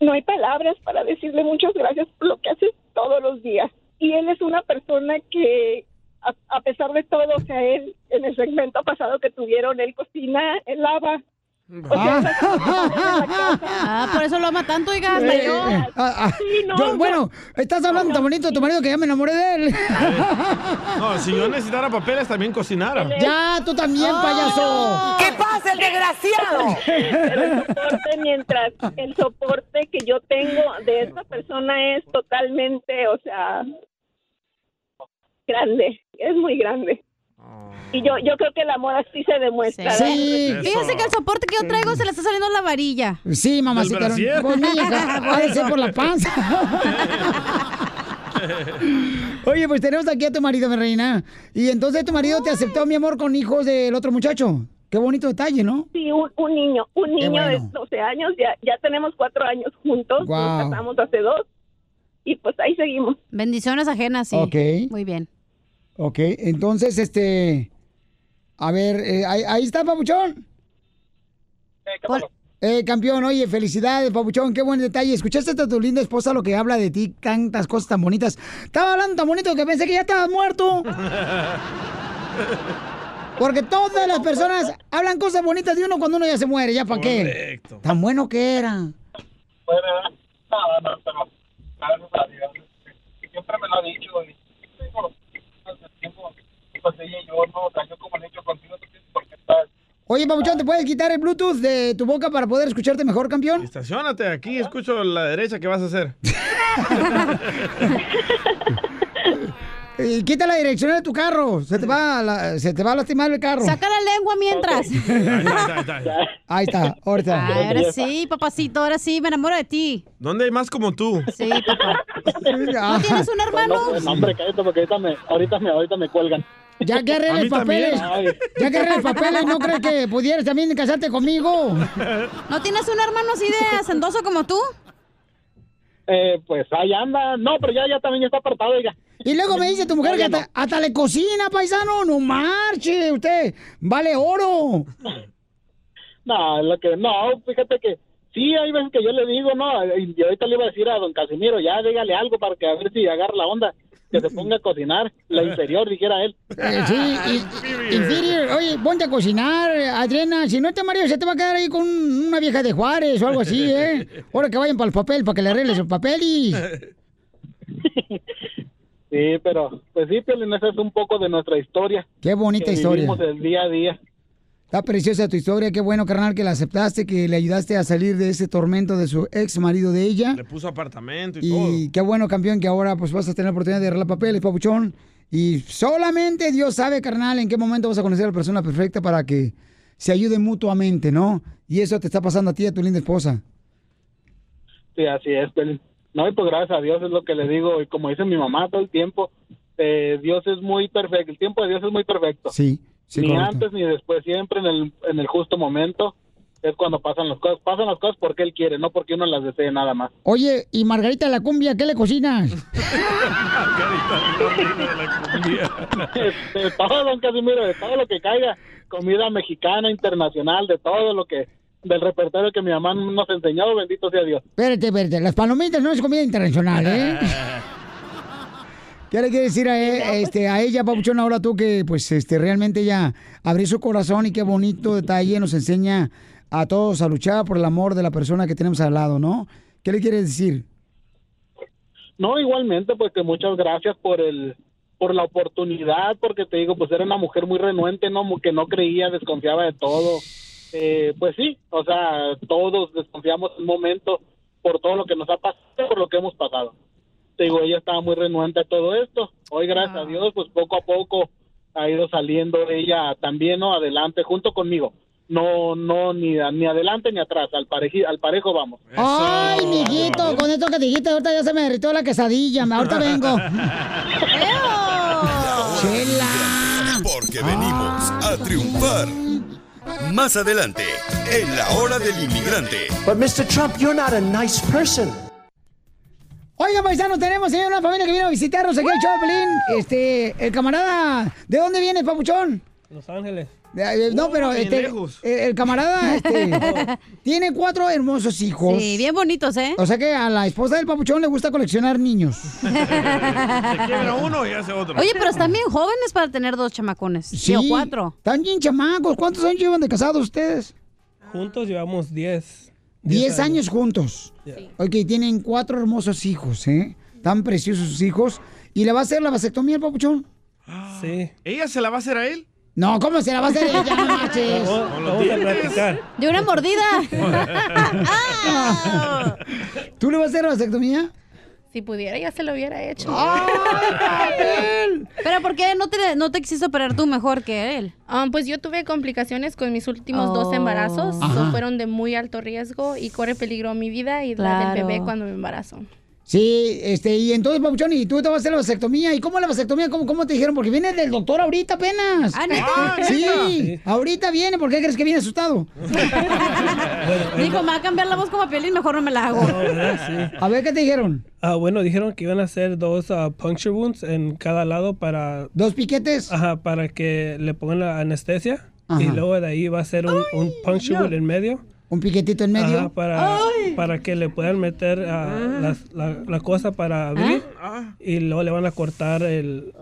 no hay palabras para decirle muchas gracias por lo que hace todos los días. Y él es una persona que, a, a pesar de todo, o sea, él en el segmento pasado que tuvieron, él cocina, él lava. O sea, Ah, por eso lo ama tanto, oiga, Eh, yo. eh, ah, ah, no, yo- no. bueno, estás hablando tan bonito de tu marido que ya me enamoré de él. No, si yo necesitara papeles, también cocinara. ya, tú también, payaso. ¿Qué pasa, el desgraciado? el soporte, mientras el soporte que yo tengo de esta persona es totalmente, o sea, grande, es muy grande. Y yo, yo creo que el amor así se demuestra. Sí. ¿verdad? Fíjese que el soporte que yo traigo se le está saliendo la varilla. Sí, mamacita. Pues ha de ser por la panza. Oye, pues tenemos aquí a tu marido, mi reina. Y entonces tu marido te aceptó, mi amor, con hijos del otro muchacho. Qué bonito detalle, ¿no? Sí, un, un niño, un niño de bueno. 12 años, ya, ya tenemos cuatro años juntos, nos casamos hace dos y pues ahí seguimos. Bendiciones ajenas, sí. Ok. Muy bien. Ok, entonces, este... A ver, eh, ahí, ahí está, Papuchón. Eh, campeón, oye, felicidades, Papuchón, qué buen detalle. ¿Escuchaste a tu linda esposa lo que habla de ti? Tantas cosas tan bonitas. Estaba hablando tan bonito que pensé que ya estabas muerto. Porque todas las personas hablan cosas bonitas de uno cuando uno ya se muere, ¿ya para qué? Tan bueno que era. No, no, pero gracias a Dios. que Siempre me lo ha dicho. Y tiempo, ella y yo, no, o sea, yo como le he hecho contigo, tú tienes por qué estar. Oye, Papuchón, ¿te puedes quitar el Bluetooth de tu boca para poder escucharte mejor, campeón? Estacionate aquí, escucho la derecha, ¿qué vas a hacer? Eh, quita la dirección de tu carro. Se te va a, la- se te va a lastimar el carro. Saca la lengua mientras. Ahí está, ahorita. Ay, ahora sí, papacito, ahora sí, me enamoro de ti. ¿Dónde hay más como tú? Sí, papá. ¿No tienes un hermano? No, no, hombre, cállate porque ahorita me, ahorita me, ahorita me cuelgan. Ya que A arregles mí papeles. Ya que arregles papeles, ¿no crees que pudieras también casarte conmigo? ¿No tienes un hermano así de hacendoso como tú? Eh, pues ahí anda. No, pero ya, ya también está apartado, oiga. Y luego me dice tu mujer que hasta, hasta le cocina, paisano. No marche, usted. Vale oro. No, lo que, no, fíjate que sí, hay veces que yo le digo, no, y y ahorita le iba a decir a don Casimiro, ya dígale algo para que a ver si agarra la onda, que se ponga a cocinar, la inferior, dijera él. Eh, sí, y- inferior. Oye, ponte a cocinar, Adriana. Si no te marido, se te va a quedar ahí con una vieja de Juárez o algo así, ¿eh? Ahora que vayan para el papel, para que le arregles el papel y... Sí, pero, pues sí, Piolín, esa es un poco de nuestra historia. Qué bonita que historia. Vivimos el día a día. Está preciosa tu historia, qué bueno, carnal, que la aceptaste, que le ayudaste a salir de ese tormento de su ex marido de ella. Le puso apartamento y, todo. Y qué bueno, campeón, que ahora pues vas a tener la oportunidad de arreglar papeles, papuchón. Y solamente Dios sabe, carnal, en qué momento vas a conocer a la persona perfecta para que se ayuden mutuamente, ¿no? Y eso te está pasando a ti y a tu linda esposa. Sí, así es. No, y pues gracias a Dios es lo que le digo, y como dice mi mamá todo el tiempo, eh, Dios es muy perfecto, el tiempo de Dios es muy perfecto. Sí, sí, ni correcto. antes ni después, siempre en el, en el justo momento es cuando pasan las cosas. Pasan las cosas porque Él quiere, no porque uno las desee nada más. Oye, y Margarita de la cumbia, ¿qué le cocinas? de todo, don Casimiro, de todo lo que caiga, comida mexicana, internacional, de todo lo que, del repertorio que mi mamá nos enseñó, bendito sea Dios. Espérate, espérate, las palomitas no es comida internacional, ¿eh? ¿Qué le quiere decir a, e- este, a ella, Papuchón, ahora tú que pues este, realmente ella abrió su corazón y qué bonito detalle nos enseña a todos a luchar por el amor de la persona que tenemos al lado, ¿no? ¿Qué le quiere decir? No, igualmente, pues que muchas gracias por el por la oportunidad, porque te digo, pues era una mujer muy renuente, no que no creía, desconfiaba de todo. Eh, pues sí, o sea, todos desconfiamos un momento por todo lo que nos ha pasado, por lo que hemos pasado. Te digo, ella estaba muy renuente a todo esto. Hoy, gracias a Dios, pues poco a poco ha ido saliendo ella también, ¿no? Adelante, junto conmigo. No, no, ni, ni adelante ni atrás, al, pareji- al parejo vamos. Ay, mijito, con esto que dijiste, ahorita ya se me derritió la quesadilla. Ahorita vengo. Chela. Porque venimos a triunfar. Más adelante, en la hora del inmigrante. But Mr. Trump, you're not a nice person. Oiga, paisano, tenemos señor, una familia que vino a visitarnos aquí al Choplin. Este, el camarada, ¿de dónde viene, papuchón? Los Ángeles. De- eh, no, pero este, lejos. eh, el camarada este, tiene cuatro hermosos hijos. Sí, bien bonitos, ¿eh? O sea que a la esposa del papuchón le gusta coleccionar niños. Se quiebra uno y hace otro. Oye, pero están bien jóvenes para tener dos chamacones. Sí, o cuatro. Están bien chamacos. ¿Cuántos años llevan de casados ustedes? Juntos llevamos 10. Diez años juntos. Ok, tienen cuatro hermosos hijos, ¿eh? Tan preciosos sus hijos. ¿Y le va a hacer la vasectomía al papuchón? Sí. ¿Ella se la va a hacer a él? No, ¿cómo se la va a hacer ella? No marches. De una mordida. ¿Tú le vas a hacer la vasectomía? Si pudiera, ya se lo hubiera hecho. Pero ¿por qué no te, no te quisiste operar tú mejor que él? Ah, pues yo tuve complicaciones con mis últimos dos Oh. embarazos. So, fueron de muy alto riesgo y corre peligro mi vida y la del bebé cuando me embarazo. Sí, este, y entonces, papuchón, ¿y tú te vas a hacer la vasectomía? ¿Y cómo la vasectomía? ¿Cómo, cómo te dijeron? Porque viene del doctor ahorita apenas. Ah, ¿neta? Sí, Sí. ahorita viene. ¿Por qué crees que viene asustado? Dijo, me va a cambiar la voz como a Piolín, mejor no me la hago. A ver, ¿qué te dijeron? Ah, bueno, dijeron que iban a hacer dos ah, puncture wounds en cada lado para... ¿Dos piquetes? Ajá, para que le pongan la anestesia. Ajá. Y luego de ahí va a ser un, un puncture wound en medio. ¿Un piquetito en medio? Ajá, para, para que le puedan meter ah, las- la, la cosa para abrir. Y luego le van a cortar el,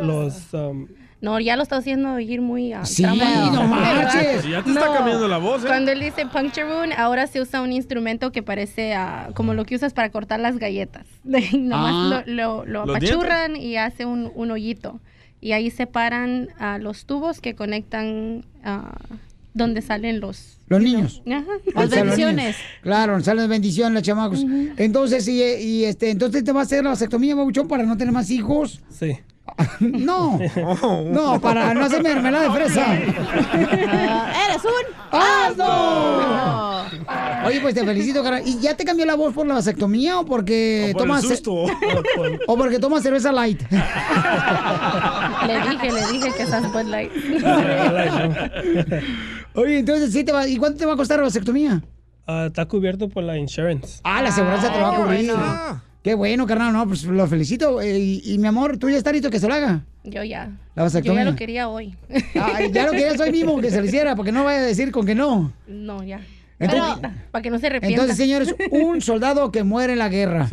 los... um, No, ya lo está haciendo oír muy ah, Sí, no manches. Ya te está cambiando la voz, ¿eh? Cuando él dice puncture wound, ahora se usa un instrumento que parece ah, como lo que usas para cortar las galletas. Nomás Ah. lo, lo, lo ¿Los apachurran y hace un, un hoyito. Y ahí separan ah, los tubos que conectan ah, donde salen los... Los niños. Ajá. Los niños. Claro, salen bendiciones los chamacos. Entonces, y, y, este, entonces te va a hacer la vasectomía, babuchón, para no tener más hijos. Sí. No, no, para no hacer mermelada de fresa. Ah, ¡Eres un asno! Oye, pues te felicito, cara. ¿Y ya te cambió la voz por la vasectomía o porque por el tomas susto. o porque tomas cerveza light? Le dije, le dije que esas Bud Light. Oye, entonces sí te va. ¿Y cuánto te va a costar la vasectomía? ah, está cubierto por la insurance. Ah, la aseguranza te lo va a cubrir. bueno. Qué bueno, carnal. No, pues lo felicito. Eh, y, y, mi amor, tú ya estás listo que se lo haga. Yo ya. La Yo vasectomía. ya lo quería hoy. Ay, ya lo querías hoy mismo que se lo hiciera, porque no vaya a decir con que no. No, ya. Entonces- Pero, para que no se arrepienta. Entonces, señores, un soldado que muere en la guerra.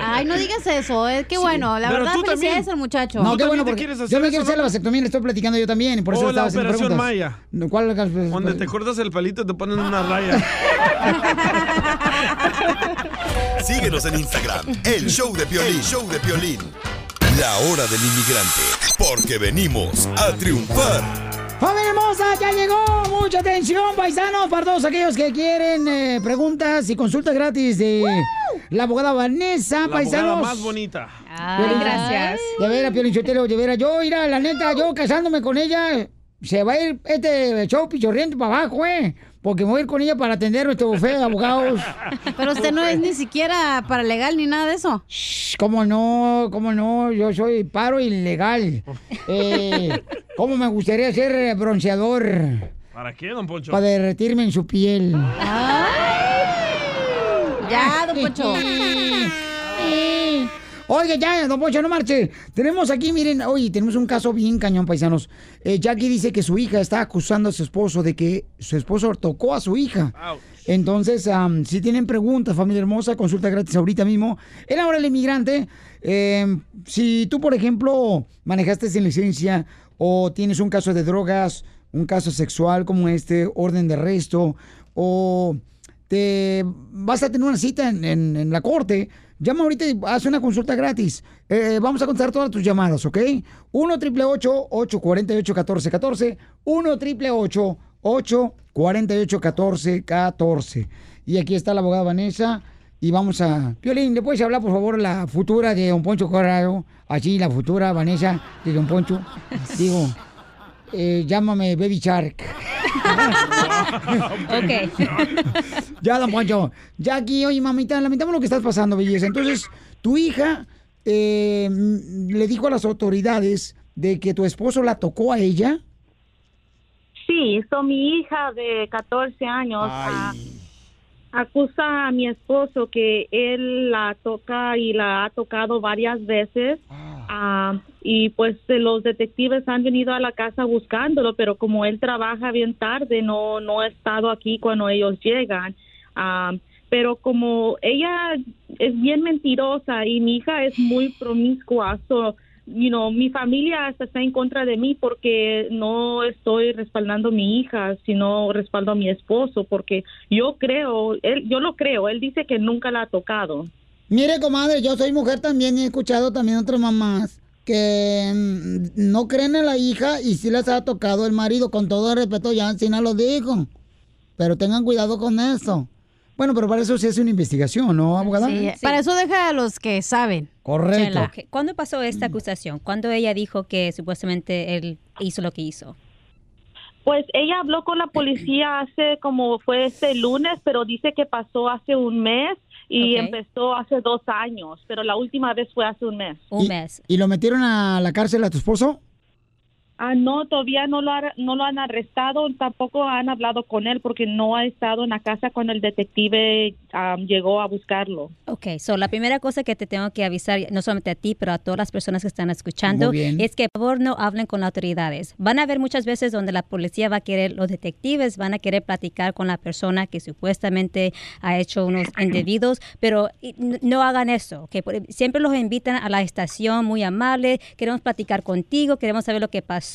Ay, no digas eso, eh, qué bueno. La Pero verdad, felicidades al muchacho. No, qué bueno, porque yo me quiero hacer la vasectomía, le estoy platicando yo también, y por eso O estaba la haciendo operación preguntas. Maya. ¿Cuál? Donde te cortas el palito te ponen una raya. Síguenos en Instagram, el show de Piolín, show de Piolín. La hora del inmigrante, porque venimos a triunfar. ¡Familia hermosa! ¡Ya llegó! ¡Mucha atención, paisanos! Para todos aquellos que quieren eh, preguntas y consultas gratis de la abogada Vanessa, La paisanos. abogada más bonita. Gracias. De veras, Piolín Sotelo, de veras. Yo, mira, la neta, yo casándome con ella, se va a ir este show pichorriente para abajo, ¿eh? Porque me voy a ir con ella para atender nuestro bufete de abogados. Pero usted no es ni siquiera para legal ni nada de eso. ¿Cómo no? ¿Cómo no? Yo soy paro ilegal. Eh, ¿Cómo me gustaría ser bronceador ¿Para qué, don Poncho? para derretirme en su piel? Ya, don Poncho. Oye, ya, don Poncho, no marche. Tenemos aquí, miren, oye, tenemos un caso bien cañón, paisanos. Eh, Jackie dice que su hija está acusando a su esposo de que su esposo tocó a su hija. Entonces, si tienen preguntas, familia hermosa, consulta gratis ahorita mismo. En la hora del inmigrante, eh, si tú, por ejemplo, manejaste sin licencia o tienes un caso de drogas, un caso sexual como este, orden de arresto, o te vas a tener una cita en, en- en la corte, llama ahorita y haz una consulta gratis. Eh, vamos a contestar todas tus llamadas, ¿ok? 1 888 848 1414 1 888 848 1414 Y aquí está la abogada Vanessa. Y vamos a... Piolín, ¿le puedes hablar, por favor, la futura de Don Poncho Corrado? Así, la futura Vanessa de Don Poncho. Digo, eh, llámame Baby Shark. Ok. ya, Don Poncho. Jackie, oye, mamita, lamentamos lo que estás pasando, belleza. Entonces, tu hija eh, le dijo a las autoridades de que tu esposo la tocó a ella. Sí, so mi hija de 14 años ah, acusa a mi esposo que él la toca y la ha tocado varias veces. Ah, y pues los detectives han venido a la casa buscándolo, pero como él trabaja bien tarde, no, no ha estado aquí cuando ellos llegan. Ah, pero como ella es bien mentirosa y mi hija es muy promiscua, so, you mi familia hasta está en contra de mí porque no estoy respaldando a mi hija, sino respaldo a mi esposo, porque yo creo, él, yo lo creo, él dice que nunca la ha tocado. Mire, comadre, yo soy mujer también y he escuchado también otras mamás que mm, no creen en la hija y sí les ha tocado el marido. Con todo el respeto, ya Encina lo dijo. Pero tengan cuidado con eso. Bueno, pero para eso sí es una investigación, ¿no, abogada? Sí, Para eso deja a los que saben. Correcto. ¿Cuándo pasó esta acusación? ¿Cuándo ella dijo que supuestamente él hizo lo que hizo? Pues ella habló con la policía hace como fue este lunes, pero dice que pasó hace un mes y empezó hace dos años, pero la última vez fue hace un mes. Un mes. ¿Y lo metieron a la cárcel a tu esposo? Ah, no, todavía no lo, ha- no lo han arrestado, tampoco han hablado con él porque no ha estado en la casa cuando el detective llegó a buscarlo. Ok, so la primera cosa que te tengo que avisar, no solamente a ti, pero a todas las personas que están escuchando, es que por favor no hablen con las autoridades. Van a haber muchas veces donde la policía va a querer, los detectives van a querer platicar con la persona que supuestamente ha hecho unos indebidos, pero no hagan eso. que Siempre los invitan a la estación muy amable, queremos platicar contigo, queremos saber lo que pasó,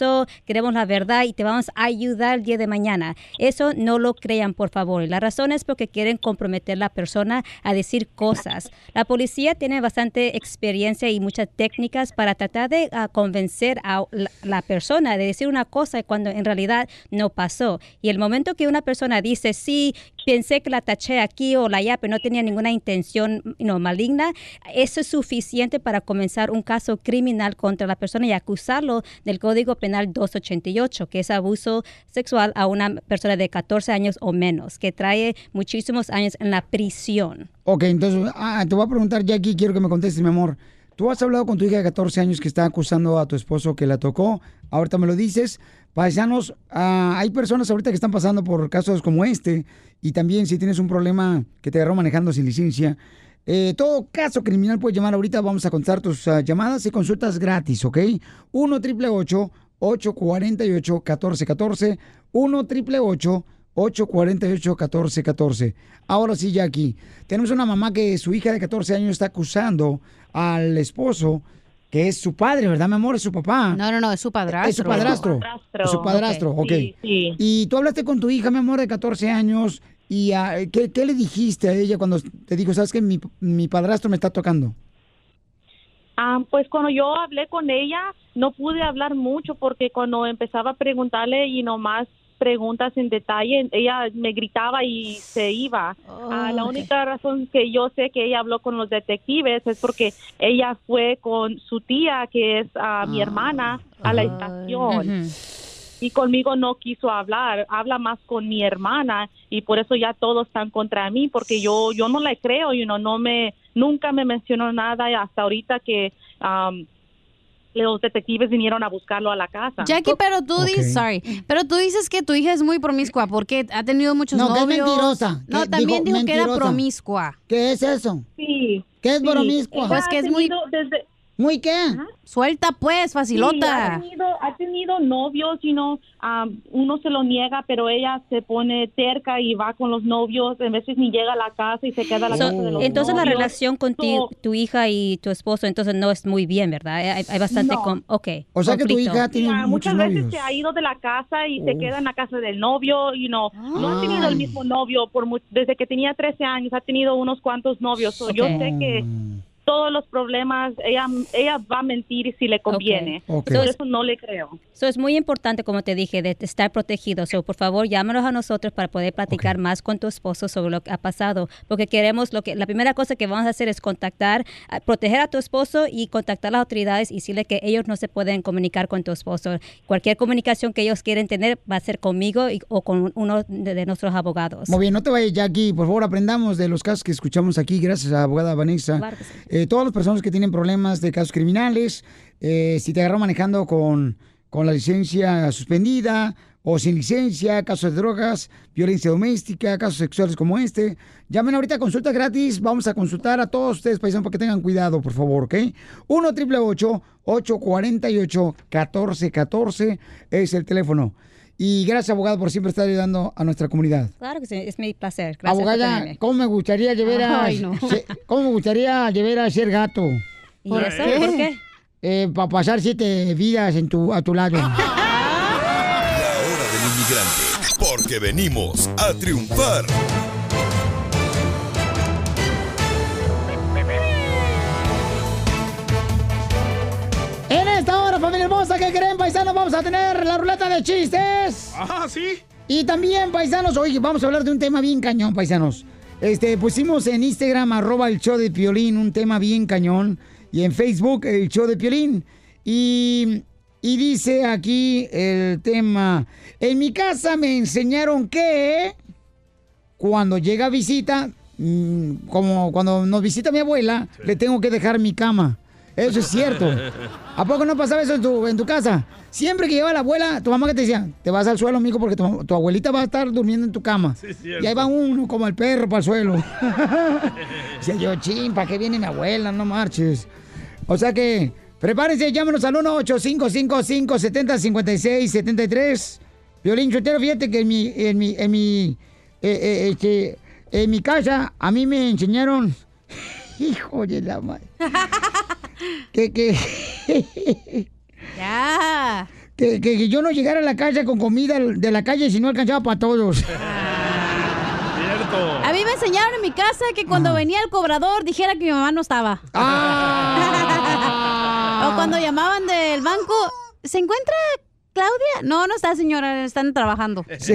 queremos la verdad y te vamos a ayudar el día de mañana. Eso no lo crean, por favor. La razón es porque quieren comprometer a la persona a decir cosas. La policía tiene bastante experiencia y muchas técnicas para tratar de ah, convencer a la, la persona de decir una cosa cuando en realidad no pasó. Y el momento que una persona dice, sí, pensé que la taché aquí o la allá, pero no tenía ninguna intención you know, maligna, eso es suficiente para comenzar un caso criminal contra la persona y acusarlo del Código Penal 288, que es abuso sexual a una persona de 14 años o menos, que trae muchísimos años en la prisión. Ok, entonces ah, te voy a preguntar, Jackie, quiero que me contestes, mi amor. Tú has hablado con tu hija de 14 años que está acusando a tu esposo que la tocó. Ahorita me lo dices. Paisanos, ah, hay personas ahorita que están pasando por casos como este. Y también si tienes un problema que te agarró manejando sin licencia. eh, todo caso criminal puedes llamar ahorita. Vamos a contestar tus ah, llamadas y consultas gratis, ¿ok? 1 triple 848 1414 1 triple 848-1414. Ahora sí, Jackie. Tenemos una mamá que su hija de 14 años está acusando al esposo, que es su padre, ¿verdad, mi amor? Es su papá. No, no, no, es su padrastro. Es su padrastro. Es su padrastro. Ok. ok. Sí, sí. Y tú hablaste con tu hija, mi amor, de 14 años. ¿Y ah, ¿qué, qué le dijiste a ella cuando te dijo, sabes que mi, mi padrastro me está tocando? Ah, pues cuando yo hablé con ella, no pude hablar mucho porque cuando empezaba a preguntarle y nomás preguntas en detalle, ella me gritaba y se iba. Ah, la ok. única razón que yo sé que ella habló con los detectives es porque ella fue con su tía, que es ah, mi hermana, a la estación. Y conmigo no quiso hablar, habla más con mi hermana y por eso ya todos están contra mí porque yo yo no le creo, you know, no me nunca me mencionó nada hasta ahorita que um, los detectives vinieron a buscarlo a la casa. Jackie, pero tú dices, sorry, pero tú dices que tu hija es muy promiscua porque ha tenido muchos No, que es novios. mentirosa. No, Que también dijo dijo que era promiscua. ¿Qué es eso? Sí. ¿Qué es sí. promiscua? Ella ha tenido desde- ¿Muy qué? Suelta pues, Sí, facilota. ha, tenido, ha tenido novios, y no, uno se lo niega, pero ella se pone terca y va con los novios, a veces ni llega a la casa y se queda a la So, casa de los entonces la relación con ti- So, tu hija y tu esposo entonces no es muy bien, ¿verdad? Hay, hay bastante... No. com- ok. O sea que tu hija tiene muchos muchas veces se ha ido de la casa y se queda en la casa del novio, y no, no ha tenido el mismo novio por mu- desde que tenía 13 años, ha tenido unos cuantos novios. So, Yo sé que todos los problemas, ella, ella va a mentir si le conviene. Ok. Por eso no le creo. So, es muy importante, como te dije, de estar protegido. So, por favor, llámanos a nosotros para poder platicar más con tu esposo sobre lo que ha pasado. Porque queremos, lo que la primera cosa que vamos a hacer es contactar, proteger a tu esposo y contactar a las autoridades y decirle que ellos no se pueden comunicar con tu esposo. Cualquier comunicación que ellos quieren tener va a ser conmigo y- o con uno de, de nuestros abogados. Muy bien, no te vayas, Jackie. Por favor, aprendamos de los casos que escuchamos aquí, gracias a la abogada Vanessa. Claro que sí. Eh, todas las personas que tienen problemas de casos criminales, eh, si te agarró manejando con, con la licencia suspendida o sin licencia, casos de drogas, violencia doméstica, casos sexuales como este, llamen ahorita a consulta gratis. Vamos a consultar a todos ustedes, paisanos, para que tengan cuidado, por favor, ¿ok? 1 triple 848 1414 es el teléfono. Y gracias, abogado, por siempre estar ayudando a nuestra comunidad. Claro que sí, es mi placer. Gracias Abogada. ¿cómo me gustaría llevar a, Ay, no. se- cómo me gustaría llevar a ser gato? ¿Y ¿Por eso? qué? ¿Por qué? para pasar siete vidas en tu, a tu lado. La hora del inmigrante, porque venimos a triunfar. Familia hermosa, ¿qué creen, paisanos? Vamos a tener la ruleta de chistes. Ajá, sí. Y también, paisanos, oye, vamos a hablar de un tema bien cañón, paisanos. Este, pusimos en Instagram, arroba el show de Piolín, un tema bien cañón. Y en Facebook, el show de Piolín. Y, y dice aquí el tema, en mi casa me enseñaron que cuando llega visita, mm, como cuando nos visita mi abuela, le tengo que dejar mi cama. Eso es cierto. ¿A poco no pasaba eso en tu, en tu casa? Siempre que lleva la abuela, tu mamá que te decía, te vas al suelo, mijo, porque tu, tu abuelita va a estar durmiendo en tu cama. Sí, y ahí va uno como el perro para el suelo. Decía yo, chin, ¿para qué viene mi abuela? No marches. O sea que, prepárense, llámenos al 1-855-570-5673. Violín Chotero, fíjate que en mi, en mi, en mi, eh, eh, este, en mi casa, a mí me enseñaron, hijo de la madre, que, que, Ya. que, que- que yo no llegara a la casa con comida de la calle si no alcanzaba para todos. Cierto. A mí me enseñaron en mi casa que cuando venía el cobrador dijera que mi mamá no estaba. o cuando llamaban del banco, ¿se encuentra Claudia? No, no está, señora, están trabajando. Sí,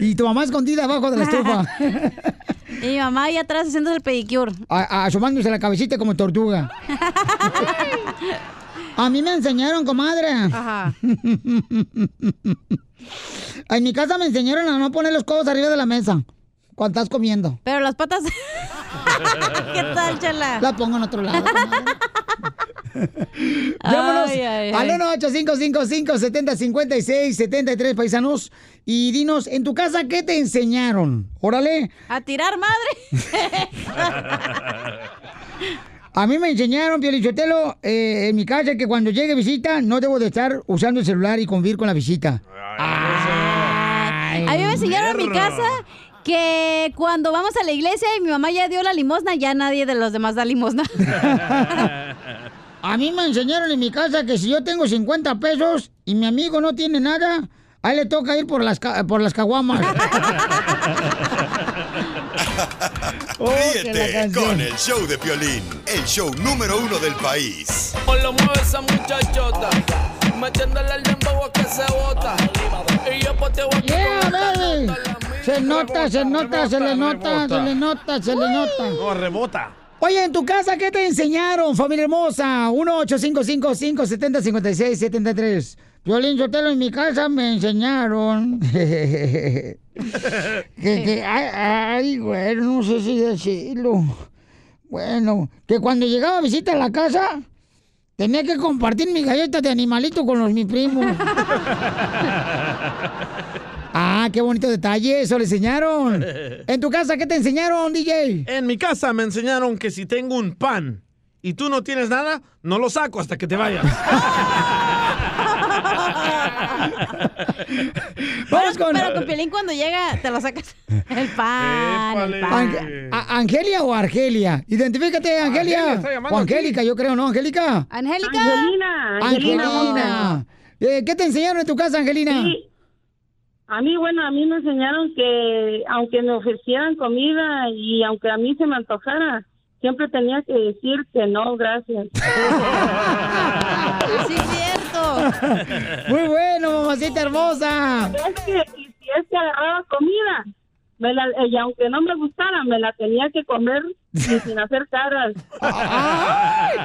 Y tu mamá escondida abajo de la estufa. y mi mamá ahí atrás haciéndose el pedicure. A- a- asomándose la cabecita como tortuga. A mí me enseñaron, comadre. Ajá. En mi casa me enseñaron a no poner los codos arriba de la mesa cuando estás comiendo. Pero las patas. ¿Qué tal, chala? La pongo en otro lado. Llámanos Ay, ay, al ay. 1-855-570-5673, paisanos. Y dinos, en tu casa, ¿qué te enseñaron? Órale. A tirar madre. A mí me enseñaron, Piolichotelo, eh, en mi casa, que cuando llegue visita, no debo de estar usando el celular y convivir con la visita. A mí me enseñaron en mi casa que cuando vamos a la iglesia y mi mamá ya dio la limosna, ya nadie de los demás da limosna. A mí me enseñaron en mi casa que si yo tengo 50 pesos y mi amigo no tiene nada, a él le toca ir por las, ca- por las caguamas. Ríete canción. con el show de Piolín, el show número uno del país. Lo mueve esa muchachota, metiéndole al dembow a que se bota. Y yo poteo aquí Yeah, con Se nota, se nota, se le nota, se le nota, se le nota. No, rebota. Oye, en tu casa, ¿qué te enseñaron, familia hermosa? 1-855-570-5673. Violín Sotelo, en mi casa me enseñaron. que, que, ay, güey, no sé si decirlo. Bueno, que cuando llegaba a visita a la casa, tenía que compartir mi galleta de animalito con los mis primos. ah, qué bonito detalle, eso le enseñaron. En tu casa, ¿qué te enseñaron, DJ? En mi casa me enseñaron que si tengo un pan y tú no tienes nada, no lo saco hasta que te vayas. Vamos con... Pero con Piolín cuando llega, te lo sacas. El pan, el pan. ¿Angelia o Argelia? Identifícate, Angelia. Angelia o Angélica, yo creo, ¿no, Angélica? Angélica. Angelina, Angelina Angelina. Eh, ¿Qué te enseñaron en tu casa, Angelina? Sí. A mí, bueno, a mí me enseñaron que aunque me ofrecieran comida y aunque a mí se me antojara, siempre tenía que decir que no, gracias. Sí, cierto. Muy bueno, mamacita hermosa. Es que, y si es que agarraba comida, me la, y aunque no me gustara, me la tenía que comer y sin hacer caras. Ay,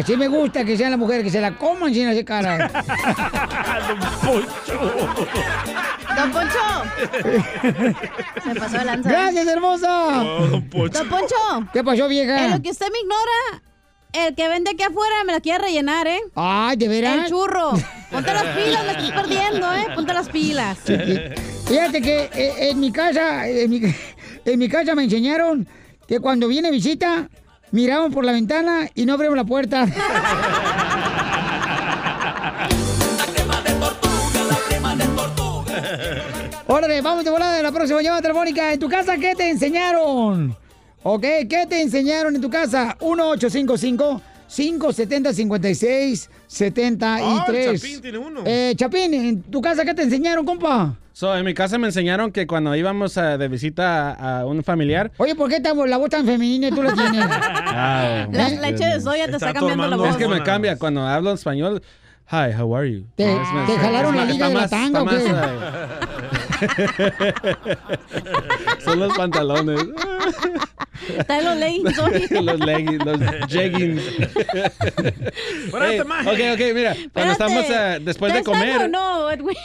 así me gusta que sean las mujeres, que se la coman sin hacer cara. Don Poncho. Se pasó de lanza. Gracias, hermosa. don Poncho. Don Poncho. ¿Qué pasó, vieja? En lo que usted me ignora, el que vende aquí afuera me la quiere rellenar, ¿eh? Ay, ¿de veras? El churro. Ponte las pilas, me estás perdiendo, ¿eh? Ponte las pilas. Fíjate que eh, en mi casa, en mi, en mi casa me enseñaron que cuando viene visita, miramos por la ventana y no abrimos la puerta. Órale, vamos de volada a la próxima llamada telefónica. ¿En tu casa qué te enseñaron? ¿Ok? ¿Qué te enseñaron en tu casa? 1855 570 56 73 Ah, el Chapín tiene uno. Eh, Chapín, ¿en tu casa qué te enseñaron, compa? So, en mi casa me enseñaron que cuando íbamos a- de visita a, a un familiar. Oye, ¿por qué ta- la voz tan femenina y tú la tienes? Ah, La leche de soya te está cambiando la Es voz. que me cambia cuando hablo en español. Hi, how are you? ¿Te- Es más- te jalaron es la liga está de la tanga o está qué? más, Son los pantalones. Está en los leggings hoy. los leggings, los jeggings. Maje. ok, ok, mira. Cuando Espérate. estamos eh, después de ¿Está comer, o no, Edwin?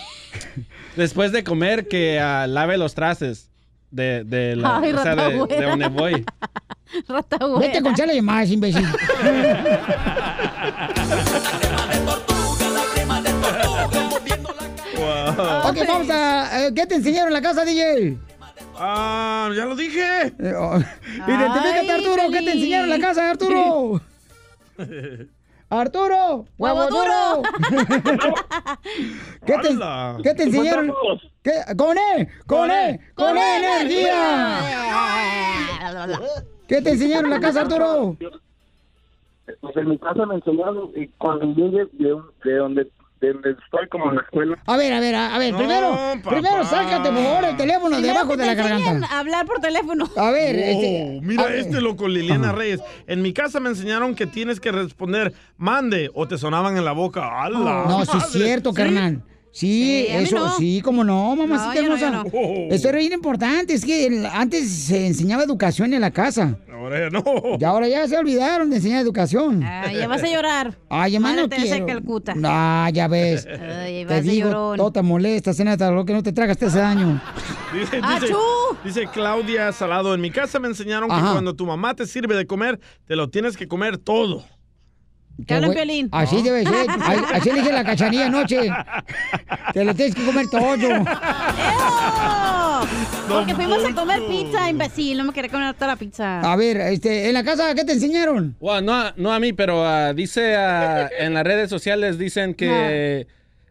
Después de comer, que ah, lave los trastes de, de, la, Ay, o sea, rata de, de donde voy. Vete con chale más, imbécil. Wow. ok, vamos a... eh, ¿Qué te enseñaron en la casa, DJ? Ah, ya lo dije. Eh, oh, Identifícate, Arturo. ¿Qué te enseñaron en la casa, Arturo? Arturo, huevo Huevo duro. ¿Qué te, ¡Hala! ¿Qué te enseñaron? ¿Qué? ¡Con E! ¡Con E! ¡Con E energía! ¿Qué te enseñaron en la casa, Arturo? Pues en mi casa me enseñaron y cuando llegue de, de donde estoy como en la escuela. A ver, a ver, a ver, primero, primero sácate por favor el teléfono Primero debajo de la garganta. a hablar por teléfono. A ver, Wow, este, mira a ver. este loco, Liliana Reyes. En mi casa me enseñaron que tienes que responder mande o te sonaban en la boca. ¡Hala! No, sí es madre! cierto, ¿Sí? carnal. Sí, eso, no. sí, como no, mamacita No, hermosa. no. Esto era bien importante, es que el- antes se enseñaba educación en la casa. Ahora ya no. Y ahora ya se olvidaron de enseñar educación. Ay, ya vas a llorar. Ay, Madre no quiero. Calcuta. Ah, ya ves. Ay, te vas de digo, llorón. todo te molesta, cena, lo que no te tragas te hace daño. Dice, dice- ¡Achú! dice Claudia Salado, en mi casa me enseñaron que cuando tu mamá te sirve de comer, te lo tienes que comer todo. Te voy- Así debe ser. Así le dije la cachanilla anoche. Te lo tienes que comer todo. Porque fuimos a comer pizza, imbécil. No me quería comer toda la pizza. A ver, este, en la casa, ¿qué te enseñaron? Well, no, a- no a mí, pero ah, dice ah, en las redes sociales dicen que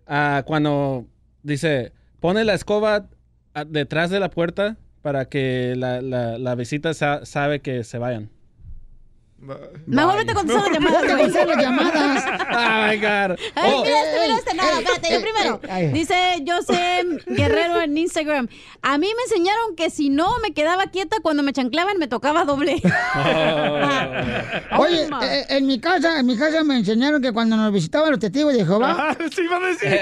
ah, cuando dice pone la escoba detrás de la puerta para que la, la, la visita sa- sabe que se vayan. Mejor vete a contestar las llamadas. Vete las llamadas. Oh my God. Ay, Oh. mira este, mira este. No, Ey, espérate, yo primero. Dice José Guerrero en Instagram. A mí me enseñaron que si no me quedaba quieta cuando me chanclaban, me tocaba doble. Oye, eh, en mi casa, en mi casa me enseñaron que cuando nos visitaban los testigos de Jehová sí, iba a decir.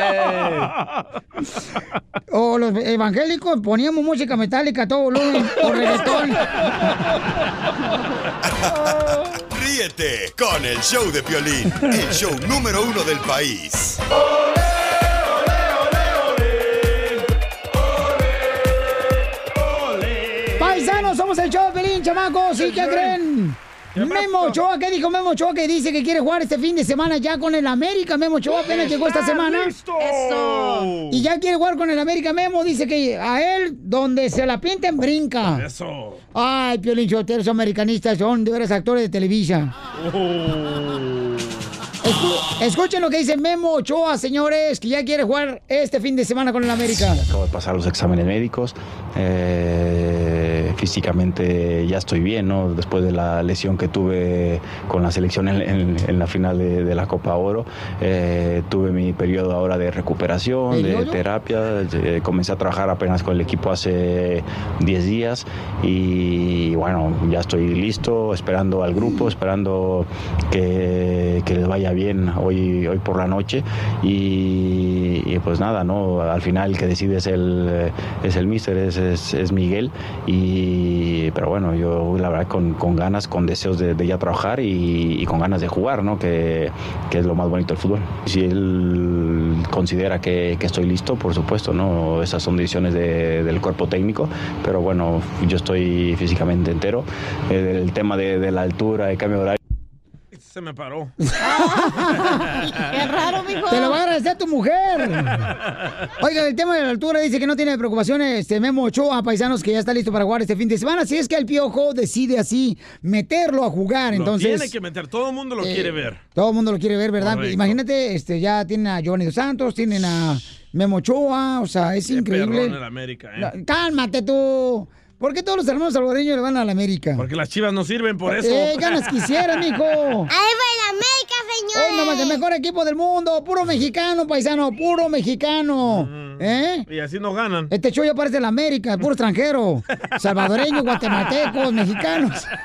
o los evangélicos poníamos música metálica a todo volumen o reggaetón. Ríete con el show de Piolín, el show número uno del país. Paisanos, somos el show de Pelín, chamacos. ¿Y qué creen? Memo Ochoa, ¿qué dijo Memo Ochoa? Que dice que quiere jugar este fin de semana ya con el América. Memo Ochoa apenas llegó esta semana. Eso. Y ya quiere jugar con el América. Memo dice que a él, donde se la pinten, brinca. Eso. Ay, Piolín Chotero, americanistas son de veras actores de Televisa. Escu- escuchen lo que dice Memo Ochoa, señores, que ya quiere jugar este fin de semana con el América. Acabo de pasar los exámenes médicos. eh, físicamente ya estoy bien, ¿no? Después de la lesión que tuve con la selección en, en- en la final de, de la Copa Oro, eh, tuve mi periodo ahora de recuperación, de terapia. eh, comencé a trabajar apenas con el equipo hace 10 días y bueno, ya estoy listo, esperando al grupo, esperando que, que les vaya bien hoy, hoy por la noche y, y pues nada, ¿no? Al final el que decide es el, es el míster, es, es, es Miguel y pero bueno, yo la verdad con, con ganas, con deseos de, de ya trabajar y, y con ganas de jugar, ¿no? Que, que es lo más bonito del fútbol. Si él considera que, que estoy listo, por supuesto, ¿no? Esas son decisiones de- del cuerpo técnico, pero bueno, yo estoy físicamente entero. El, el tema de, de la altura, el cambio de horario. Se me paró. Qué raro, mijo. Te lo va a agradecer tu mujer. Oiga, el tema de la altura dice que no tiene preocupaciones. Este Memo Ochoa, paisanos, que ya está listo para jugar este fin de semana. Si es que el piojo decide así meterlo a jugar, Lo entonces. tiene que meter, todo el mundo lo Eh, quiere ver. Todo el mundo lo quiere ver, ¿verdad? Correcto. Imagínate, este, ya tienen a Giovanni Dos Santos, tienen a Memo Ochoa, o sea, es increíble. Perrón en América, ¿eh? Cálmate tú. ¿Por qué todos los hermanos salvadoreños le van a la América? Porque las chivas no sirven por eso. Eh, ganas quisieras, mijo. Ahí va el América, señor. Hoy nomás el mejor equipo del mundo, puro mexicano, paisano, puro mexicano. ¿Eh? Y así no ganan. Este show ya parece la América, puro extranjero. Salvadoreños, guatemaltecos, mexicanos.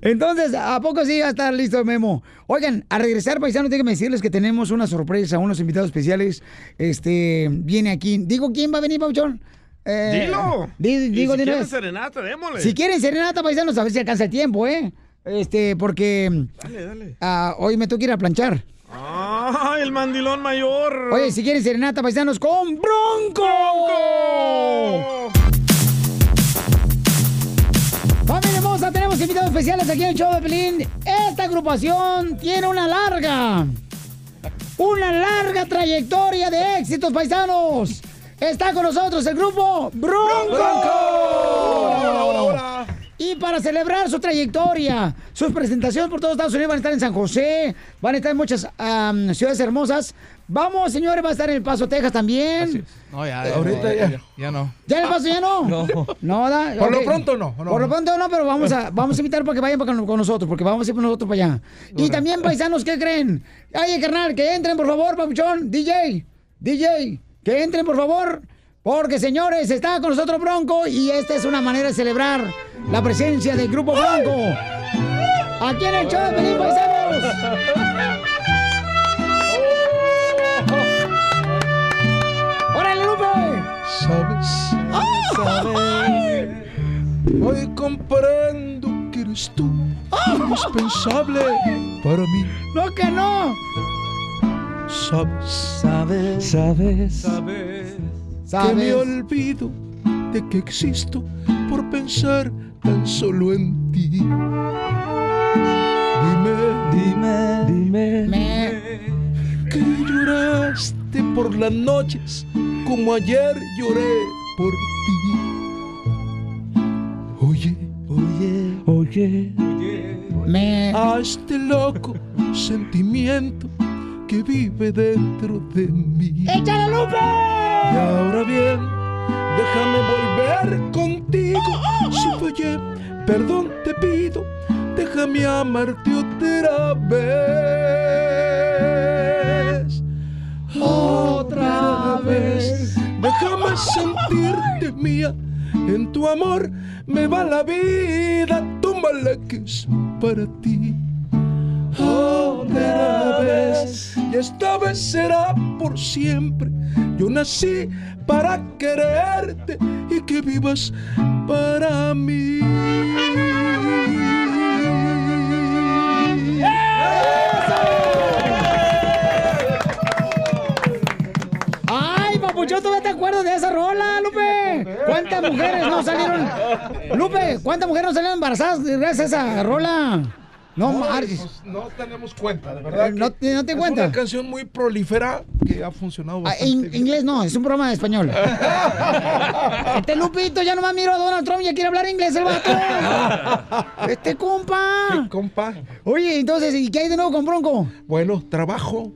Entonces, ¿a poco sí va a estar listo Memo? Oigan, a regresar, paisano, déjenme decirles que tenemos una sorpresa, unos invitados especiales. Este, viene aquí. Digo, ¿quién va a venir, Pauchón? Eh, Dilo. di- digo, si quieren vez. serenata, démosle. Si quieren serenata, paisanos, a ver si alcanza el tiempo, ¿eh? Este, porque Dale, dale. ah, hoy me tengo que ir a planchar. ¡Ah, el mandilón mayor! Oye, si quieren serenata, paisanos, con Bronco. Familia hermosa, tenemos invitados especiales aquí en el show de Pelín. Esta agrupación tiene una larga, una larga trayectoria de éxitos, paisanos. Está con nosotros el grupo Bronco. Y para celebrar su trayectoria, sus presentaciones por todos Estados Unidos van a estar en San José, van a estar en muchas am, ciudades hermosas. Vamos, señores, va a estar en El Paso, Texas también. No, ya, Eh, ahorita no, ya, ya. ya no. ¿Ya en El Paso ya no? No. No, da- Por lo pronto no, no. Por lo pronto no, pero vamos a, vamos a invitar para que vayan con, con nosotros, porque vamos a ir nosotros para allá. Y también, paisanos, ¿qué creen? Oye, carnal, que entren, por favor, papuchón. DJ, DJ, que entren, por favor. Porque, señores, está con nosotros Bronco y esta es una manera de celebrar la presencia del Grupo Bronco. Aquí en el show de Pelín, paisanos. ¡Órale, Lupe! Sabes, sabes. Hoy comprendo que eres tú indispensable para mí. ¡No que no! Sabes, sabes, sabes, sabes, que me olvido de que existo por pensar tan solo en ti. Dime, dime, dime, que lloraste por las noches como ayer lloré por ti. Oye, oye, oye, Me... a este loco sentimiento que vive dentro de mí. ¡Échale, Lupe! Y ahora bien, déjame volver contigo. Si fallé, perdón te pido. Déjame amarte otra vez. Otra vez. Déjame sentirte mía. En tu amor me va la vida. Tómala que es para ti. Otra vez. Y esta vez será por siempre. Yo nací para quererte y que vivas para mí. ¡Ay, papuchón, todavía te acuerdas de esa rola, Lupe! ¿Cuántas mujeres no salieron? Lupe, ¿cuántas mujeres no salieron embarazadas gracias a esa rola? No, marches. pues, no tenemos cuenta, de verdad. Eh, no te- no te es cuenta. una canción muy prolífera que ha funcionado Ah, en bien. inglés no, es un programa de español. Este Lupito ya nomás miro a Donald Trump y ya quiere hablar inglés el vato. Este compa. compa? Oye, entonces, ¿y qué hay de nuevo con Bronco? Bueno, trabajo.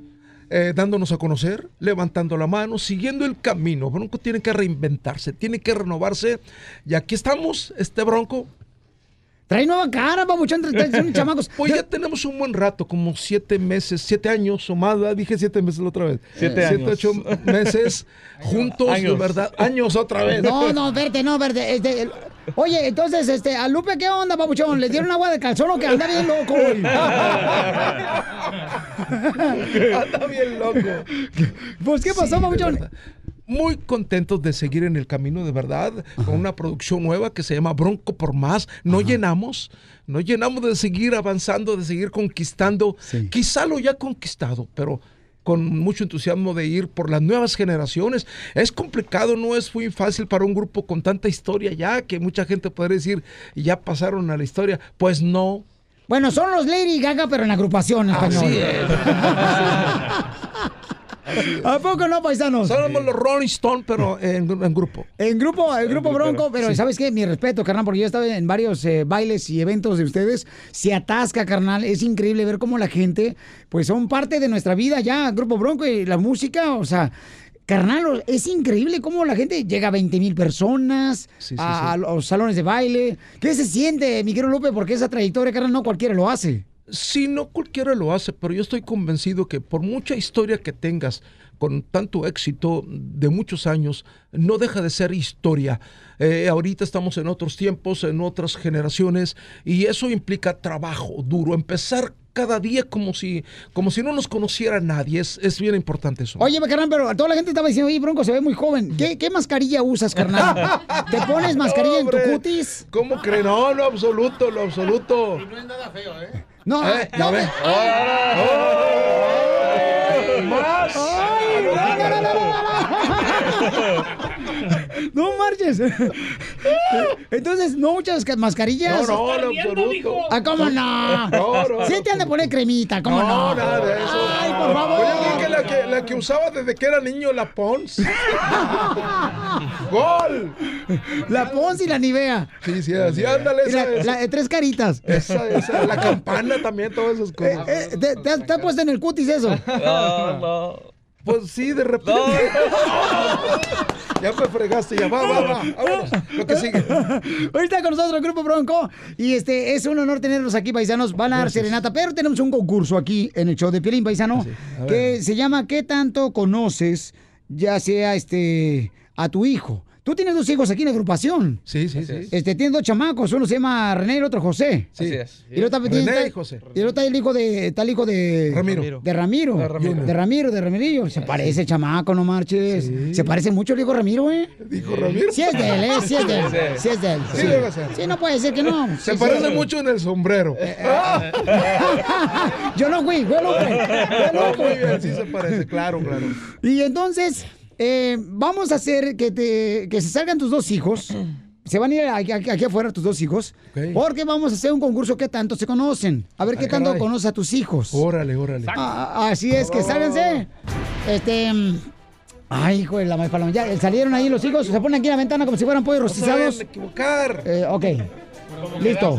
eh, dándonos a conocer, levantando la mano, siguiendo el camino. Bronco tiene que reinventarse, tiene que renovarse. Y aquí estamos, este Bronco. Trae nueva cara, babuchón, trae- trae- son chamacos. Pues ya tenemos un buen rato, como siete meses, siete años o más, ¿verdad? dije siete meses la otra vez. Siete años. ocho meses juntos, de Años. verdad. Años otra vez. No, no, verte, no, verte. Este, el- oye, entonces, este, a Lupe, ¿qué onda, babuchón? ¿Le dieron agua de calzón o que anda bien loco? güey? Anda bien loco. Pues, ¿qué pasó, de babuchón? Muy contentos de seguir en el camino, de verdad, con una producción nueva que se llama Bronco por Más. No llenamos, no llenamos de seguir avanzando, de seguir conquistando. Quizá lo ya conquistado, pero con mucho entusiasmo de ir por las nuevas generaciones. Es complicado, no es muy fácil para un grupo con tanta historia ya, que mucha gente podría decir, ya pasaron a la historia. Pues no, Bueno, son los Lady Gaga, pero en agrupación en español. Así ¿A poco no, paisanos? Somos los Rolling Stone, pero en, en grupo. En grupo, el grupo Bronco, pero Sí. ¿sabes qué? Mi respeto, carnal, porque yo estaba en varios eh, bailes y eventos de ustedes. Se atasca, carnal. Es increíble ver cómo la gente, pues son parte de nuestra vida ya, grupo Bronco y la música, o sea. Carnal, es increíble cómo la gente llega a 20 mil personas Sí, sí, a, sí. los salones de baile. ¿Qué se siente, Miguel Lupe? Porque esa trayectoria, carnal, no cualquiera lo hace. Sí, no cualquiera lo hace, pero yo estoy convencido que por mucha historia que tengas, con tanto éxito de muchos años, no deja de ser historia. Eh, ahorita estamos en otros tiempos, en otras generaciones, y eso implica trabajo duro, empezar cada día como si, como si no nos conociera nadie. Es, es bien importante eso. Oye, carnal, pero toda la gente estaba diciendo, oye, Bronco se ve muy joven. ¿Qué, qué mascarilla usas, carnal? ¿Te pones mascarilla en tu cutis? ¿Cómo creen? No, lo absoluto, lo absoluto. No, Eh, no, ya me- ven. ¡Oh! ¡Más! ¡Ay, no, no, no, no, no, no! ¡No marches! Entonces, ¿no muchas ca- mascarillas? No, no, lo absoluto. Ah, ¿cómo no? No, no, Sí no. te han de poner cremita, ¿cómo no? No, nada de eso. Ay, por favor. Oye, ¿qué- que la, que, la que usaba desde que era niño, la Pons. ¡Gol! La Pons y la Nivea. Sí, sí, así, ándale, la, esa, la de tres caritas. Esa, esa, la campana también, todas esas cosas. Eh, ¿te, te has- te has puesto en el cutis eso? No, no. Pues sí, de repente. ya me fregaste, ya va, va, va. Vámonos, lo que sigue. Hoy está con nosotros el Grupo Bronco y este es un honor tenerlos aquí, paisanos. Van a dar serenata, pero tenemos un concurso aquí en el show de Pielín, paisano, A ver. que se llama ¿Qué tanto conoces ya sea este a tu hijo? Tú tienes dos hijos aquí en la agrupación. Sí, sí, sí. Este, tienes dos chamacos, uno se llama René y el otro José. Sí. Así es. Y el otro también René tiene- y José. Y el otro está el hijo de, está el hijo de Ramiro. De Ramiro. De Ramiro. De Ramiro, de Ramirillo. Se parece el chamaco, no marches. Se parece mucho el hijo Ramiro, ¿eh? Dijo Ramiro. Sí es de él, ¿eh? Sí es de él. Sí. Sí es de él. Sí debe ser. Sí, no puede ser que no. Se Sí, parece sí. mucho en el sombrero. Yo no fui, fue el hombre. Fue el No, hombre. muy bien, sí se parece, claro, claro. Y entonces, eh, vamos a hacer que, te, que se salgan tus dos hijos. Se van a ir aquí, afuera tus dos hijos. Porque vamos a hacer un concurso que tanto se conocen. A ver qué Ah, tanto caray. conoces a tus hijos. Órale, órale. Ah, así es, que sálganse. Este. Ay, hijo de la más paloma. Ya salieron ahí los hijos. Se ponen aquí en la ventana como si fueran pollos No rostizados. a equivocar. Eh, ok. Listo.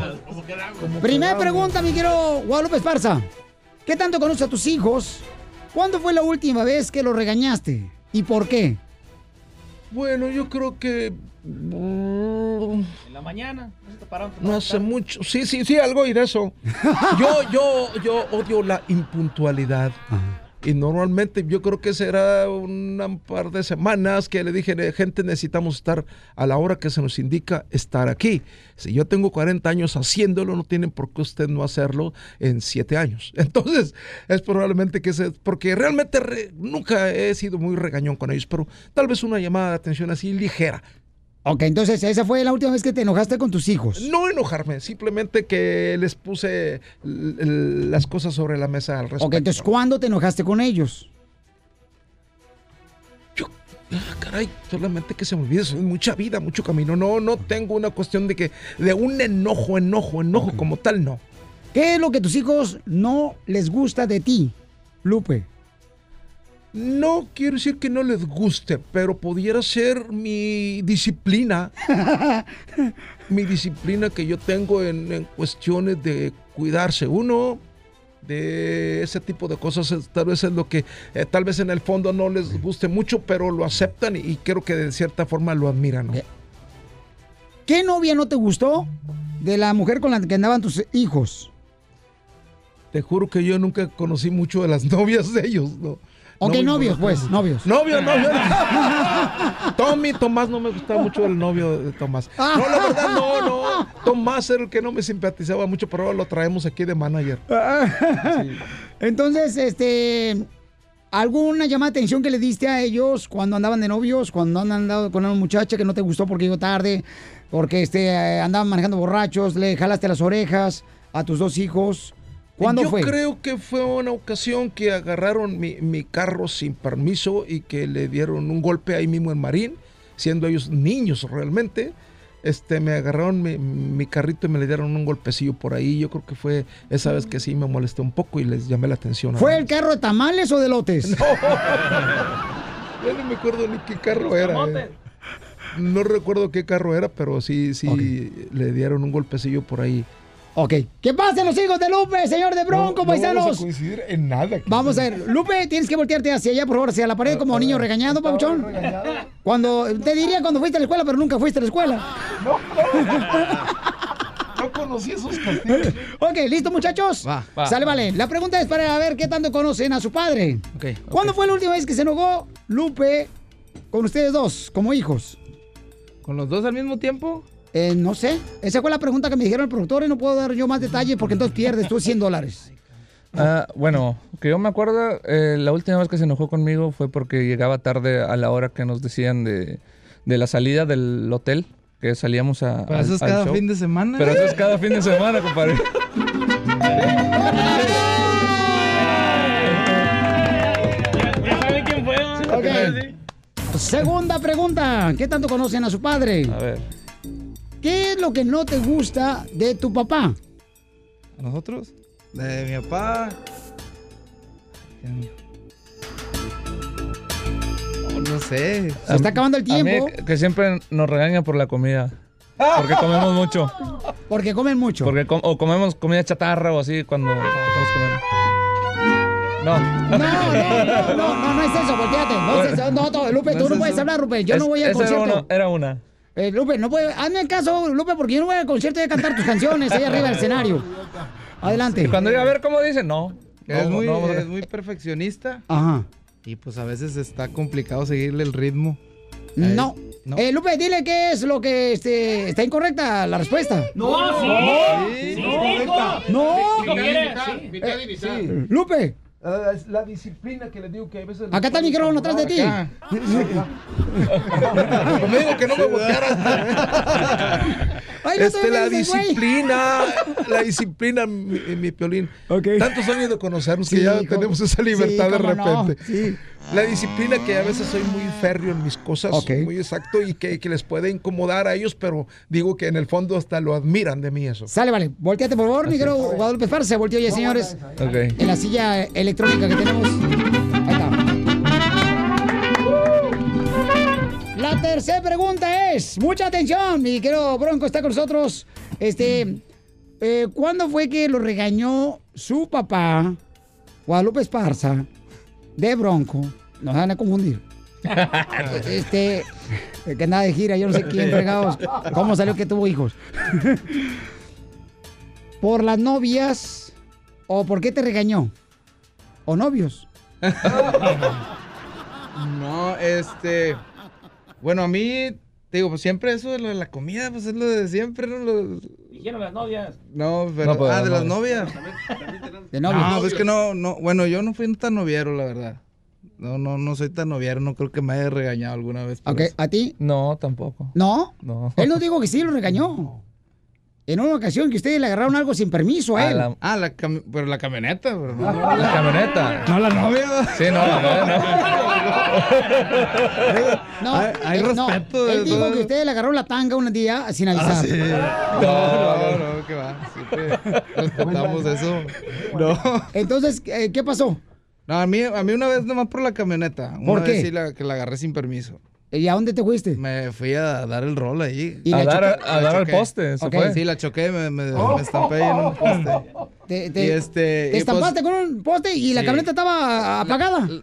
Primera pregunta, mi querido Guadalupe Esparza. ¿Qué tanto conoces a tus hijos? ¿Cuándo fue la última vez que los regañaste? ¿Y por qué? Bueno, yo creo que. mm, En la mañana. no hace mucho. Sí, sí, sí, algo y de eso. Yo, yo, yo odio la impuntualidad. Y normalmente yo creo que será un par de semanas que le dije, "Eh, gente, necesitamos estar a la hora que se nos indica estar aquí. Si yo tengo 40 años haciéndolo, no tienen por qué usted no hacerlo en 7 años. Entonces, es probablemente que se... Porque realmente re- nunca he sido muy regañón con ellos, pero tal vez una llamada de atención así ligera. Ok, entonces esa fue la última vez que te enojaste con tus hijos. No enojarme, simplemente que les puse las cosas sobre la mesa al respecto. Ok, entonces ¿cuándo te enojaste con ellos? Ah, caray, solamente que se me olvide, soy mucha vida, mucho camino. No, no tengo una cuestión de que de un enojo, enojo, enojo como tal, no. ¿Qué es lo que tus hijos no les gusta de ti, Lupe? No quiero decir que no les guste, pero pudiera ser mi disciplina. mi disciplina que yo tengo en, en cuestiones de cuidarse uno, de ese tipo de cosas. Tal vez es lo que eh, tal vez en el fondo no les guste mucho, pero lo aceptan y, y creo que de cierta forma lo admiran. ¿no? ¿Qué novia no te gustó de la mujer con la que andaban tus hijos? Te juro que yo nunca conocí mucho de las novias de ellos. No. Ok, No novios, pues, novios. Novio, novio. Tommy, Tomás, no me gustaba mucho el novio de Tomás. No, la verdad, no, no. Tomás era el que no me simpatizaba mucho, pero ahora lo traemos aquí de manager. Entonces, este, ¿alguna llamada de atención que le diste a ellos cuando andaban de novios, cuando han andado con una muchacha que no te gustó porque llegó tarde, porque este, eh, andaban manejando borrachos, le jalaste las orejas a tus dos hijos? ¿Cuándo Yo fue? creo que fue una ocasión que agarraron mi, mi carro sin permiso y que le dieron un golpe ahí mismo en Marín, siendo ellos niños realmente. Este, me agarraron mi, mi carrito y me le dieron un golpecillo por ahí. Yo creo que fue esa vez que sí me molesté un poco y les llamé la atención. ¿Fue el carro de tamales o de lotes? Yo no me acuerdo ni qué carro era. eh. No recuerdo qué carro era, pero sí, sí le dieron un golpecillo por ahí. Ok. ¿Qué pasa los hijos de Lupe, señor de Bronco, No- no paisanos? vamos a coincidir en nada. Vamos a ver, Lupe, tienes que voltearte hacia allá, por favor, hacia la pared como niño regañado, Pauchón. Cuando, te diría cuando fuiste a la escuela, pero nunca fuiste a la escuela. No conocí esos castigos. ok, ¿listo, muchachos? Va, va. Sale, vale. La pregunta es para ver qué tanto conocen a su padre. ¿Cuándo fue la última vez que se enojó Lupe con ustedes dos, como hijos? ¿Con los dos al mismo tiempo? Eh, no sé. Esa fue la pregunta que me dijeron el productor y no puedo dar yo más detalles porque entonces pierdes tú 100 dólares. Ah, bueno, que yo me acuerdo, eh, la última vez que se enojó conmigo fue porque llegaba tarde a la hora que nos decían de, de la salida del hotel, que salíamos a... Pero al- eso es cada show. fin de semana. Pero eso es cada fin de semana, compadre. ¿Ya saben quién fue? Ok. Segunda pregunta. ¿Qué tanto conocen a su padre? A ver. ¿Qué es lo que no te gusta de tu papá? ¿A nosotros? De mi papá. Oh, no sé. Se está acabando el A mí tiempo. que siempre nos regaña por la comida. Porque comemos mucho. Porque comen mucho. Porque com- o comemos comida chatarra o así cuando estamos comiendo. No. No, no, no, no, no, no es eso, volteate. No, es eso. no, no, Lupe, No tú es no puedes hablar, Lupe. Yo no voy al concierto. una- Era una. Eh, Lupe, no puede. Hazme caso, Lupe, porque yo no voy al concierto y voy a cantar tus canciones ahí arriba del escenario. Adelante. Y cuando diga, a ver cómo dice, no. Es, No, muy, no es muy perfeccionista. Ajá. Y pues a veces está complicado seguirle el ritmo. No. Eh, Lupe, dile qué es lo que este, está incorrecta la respuesta. No, sí. Sí, Sí, sí. No. Dijo quiere, sí. Eh, Lupe, La, la disciplina que le digo que a veces... acá está el micrófono atrás de ti. Me digo que no me voltearas. Este, te la disciplina, la disciplina, mi, mi piolín. Tantos años de conocernos que Sí, ya hijo. tenemos esa libertad Sí, de no. repente. Sí. La disciplina que a veces soy muy férreo en mis cosas, muy exacto, y que, que les puede incomodar a ellos, pero digo que en el fondo hasta lo admiran de mí eso. Sale, vale. Volteate, por favor, micro Guadalupe Esparza. Se volteó ya, señores. Ok. En la silla electrónica que tenemos. Ahí está. La tercera pregunta es, mucha atención, mi querido Bronco está con nosotros. Este, eh, ¿cuándo fue que lo regañó su papá, Guadalupe Esparza, de Bronco? Nos van a confundir. este, que andaba de gira, yo no sé quién fregados, cómo salió que tuvo hijos. ¿Por las novias o por qué te regañó? ¿O novios? No, este. Bueno, a mí, te digo, pues siempre eso de lo de la comida, pues es lo de siempre, ¿no? Lo- Dijeron las novias. No, pero. No, pues, ah, de las novias. novias. De novios. No, pues es que no, no. Bueno, yo no fui tan noviero, la verdad. No, no, no soy tan noviero, no creo que me haya regañado alguna vez. por Ok, eso. ¿a ti? No, tampoco. ¿No? No. Él nos dijo que sí lo regañó. En una ocasión que ustedes le agarraron algo sin permiso a Ah, él. la, ah, la pero la camioneta, no. La camioneta. No, la novia. Sí, no, la novia No, Hay- hay él, no, respeto de Él dijo que ustedes le agarraron la tanga un día sin avisar. Ah, sí. No, no, no, que va. Siempre respetamos eso. No. Entonces, eh, ¿qué pasó? No, a mí, a mí una vez nomás por la camioneta. Una ¿Por vez qué? sí la, que la agarré sin permiso. ¿Y a dónde te fuiste? Me fui a dar el rol ahí. ¿Y A la dar- a dar al poste, se fue. Sí, la choqué, me, me, me estampé ahí en un poste. Te, te- Y este, te y pues- estampaste con un poste y la camioneta estaba apagada.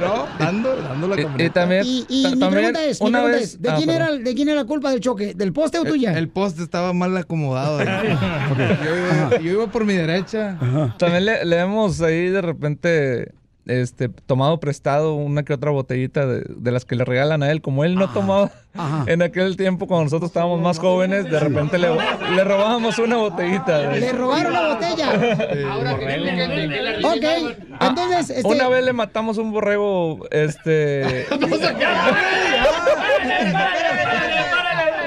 No, dando, dando la Y- y camioneta. también- Y, mi pregunta es, mi una pregunta vez- es, ¿de, ah, quién era. ¿de quién era la culpa del choque? ¿Del poste o tuya? El poste estaba mal acomodado. yo, iba, yo iba por mi derecha. También le, le hemos ahí de repente este, tomado prestado una que otra botellita de, de las que le regalan a él. Como él no tomaba en aquel tiempo cuando nosotros estábamos más jóvenes, de repente le, le robábamos una botellita. de- Le robaron la botella. ok, entonces... Este, Ah, Una vez le matamos un borrego, este...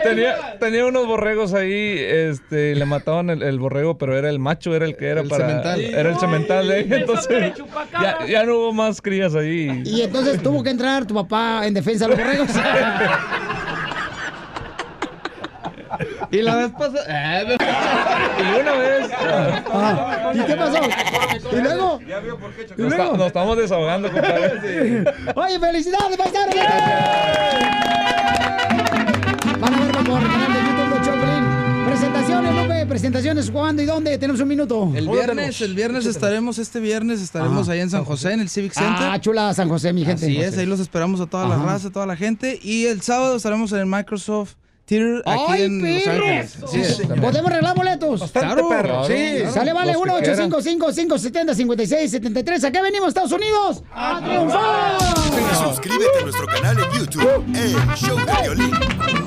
Tenía, tenía unos borregos ahí, este, le mataban el, el borrego, pero era el macho, era el que era El para... semental. Era el cemental, ¿eh? entonces ya, ya no hubo más crías ahí. Y entonces tuvo que entrar tu papá en defensa de los borregos. Y la vez pasada. y una vez... Ah, ¿Y qué pasó? ¿Y luego? ¿Y Nos, luego? esta- nos estamos desahogando, compadre. Oye, felicidades, paisanos. Por el canal de YouTube de Choplin. Presentaciones, Lupe, presentaciones, ¿cuándo y dónde? Tenemos un minuto. El viernes, el viernes estaremos, este viernes estaremos Ajá. ahí en San José, en el Civic Center. Ah, chula San José, mi gente. Así es, ahí los esperamos a toda la Ajá. raza, a toda la gente. Y el sábado estaremos en el Microsoft Theater aquí ¡Ay, en Los perro! Ángeles. Así es. ¿Podemos arreglar boletos? Claro, perro, sí. Sale, vale, Los que 1 855 570 5673 ¿A qué venimos, Estados Unidos? ¡A triunfar! Suscríbete a nuestro canal en YouTube, El Show de Violín.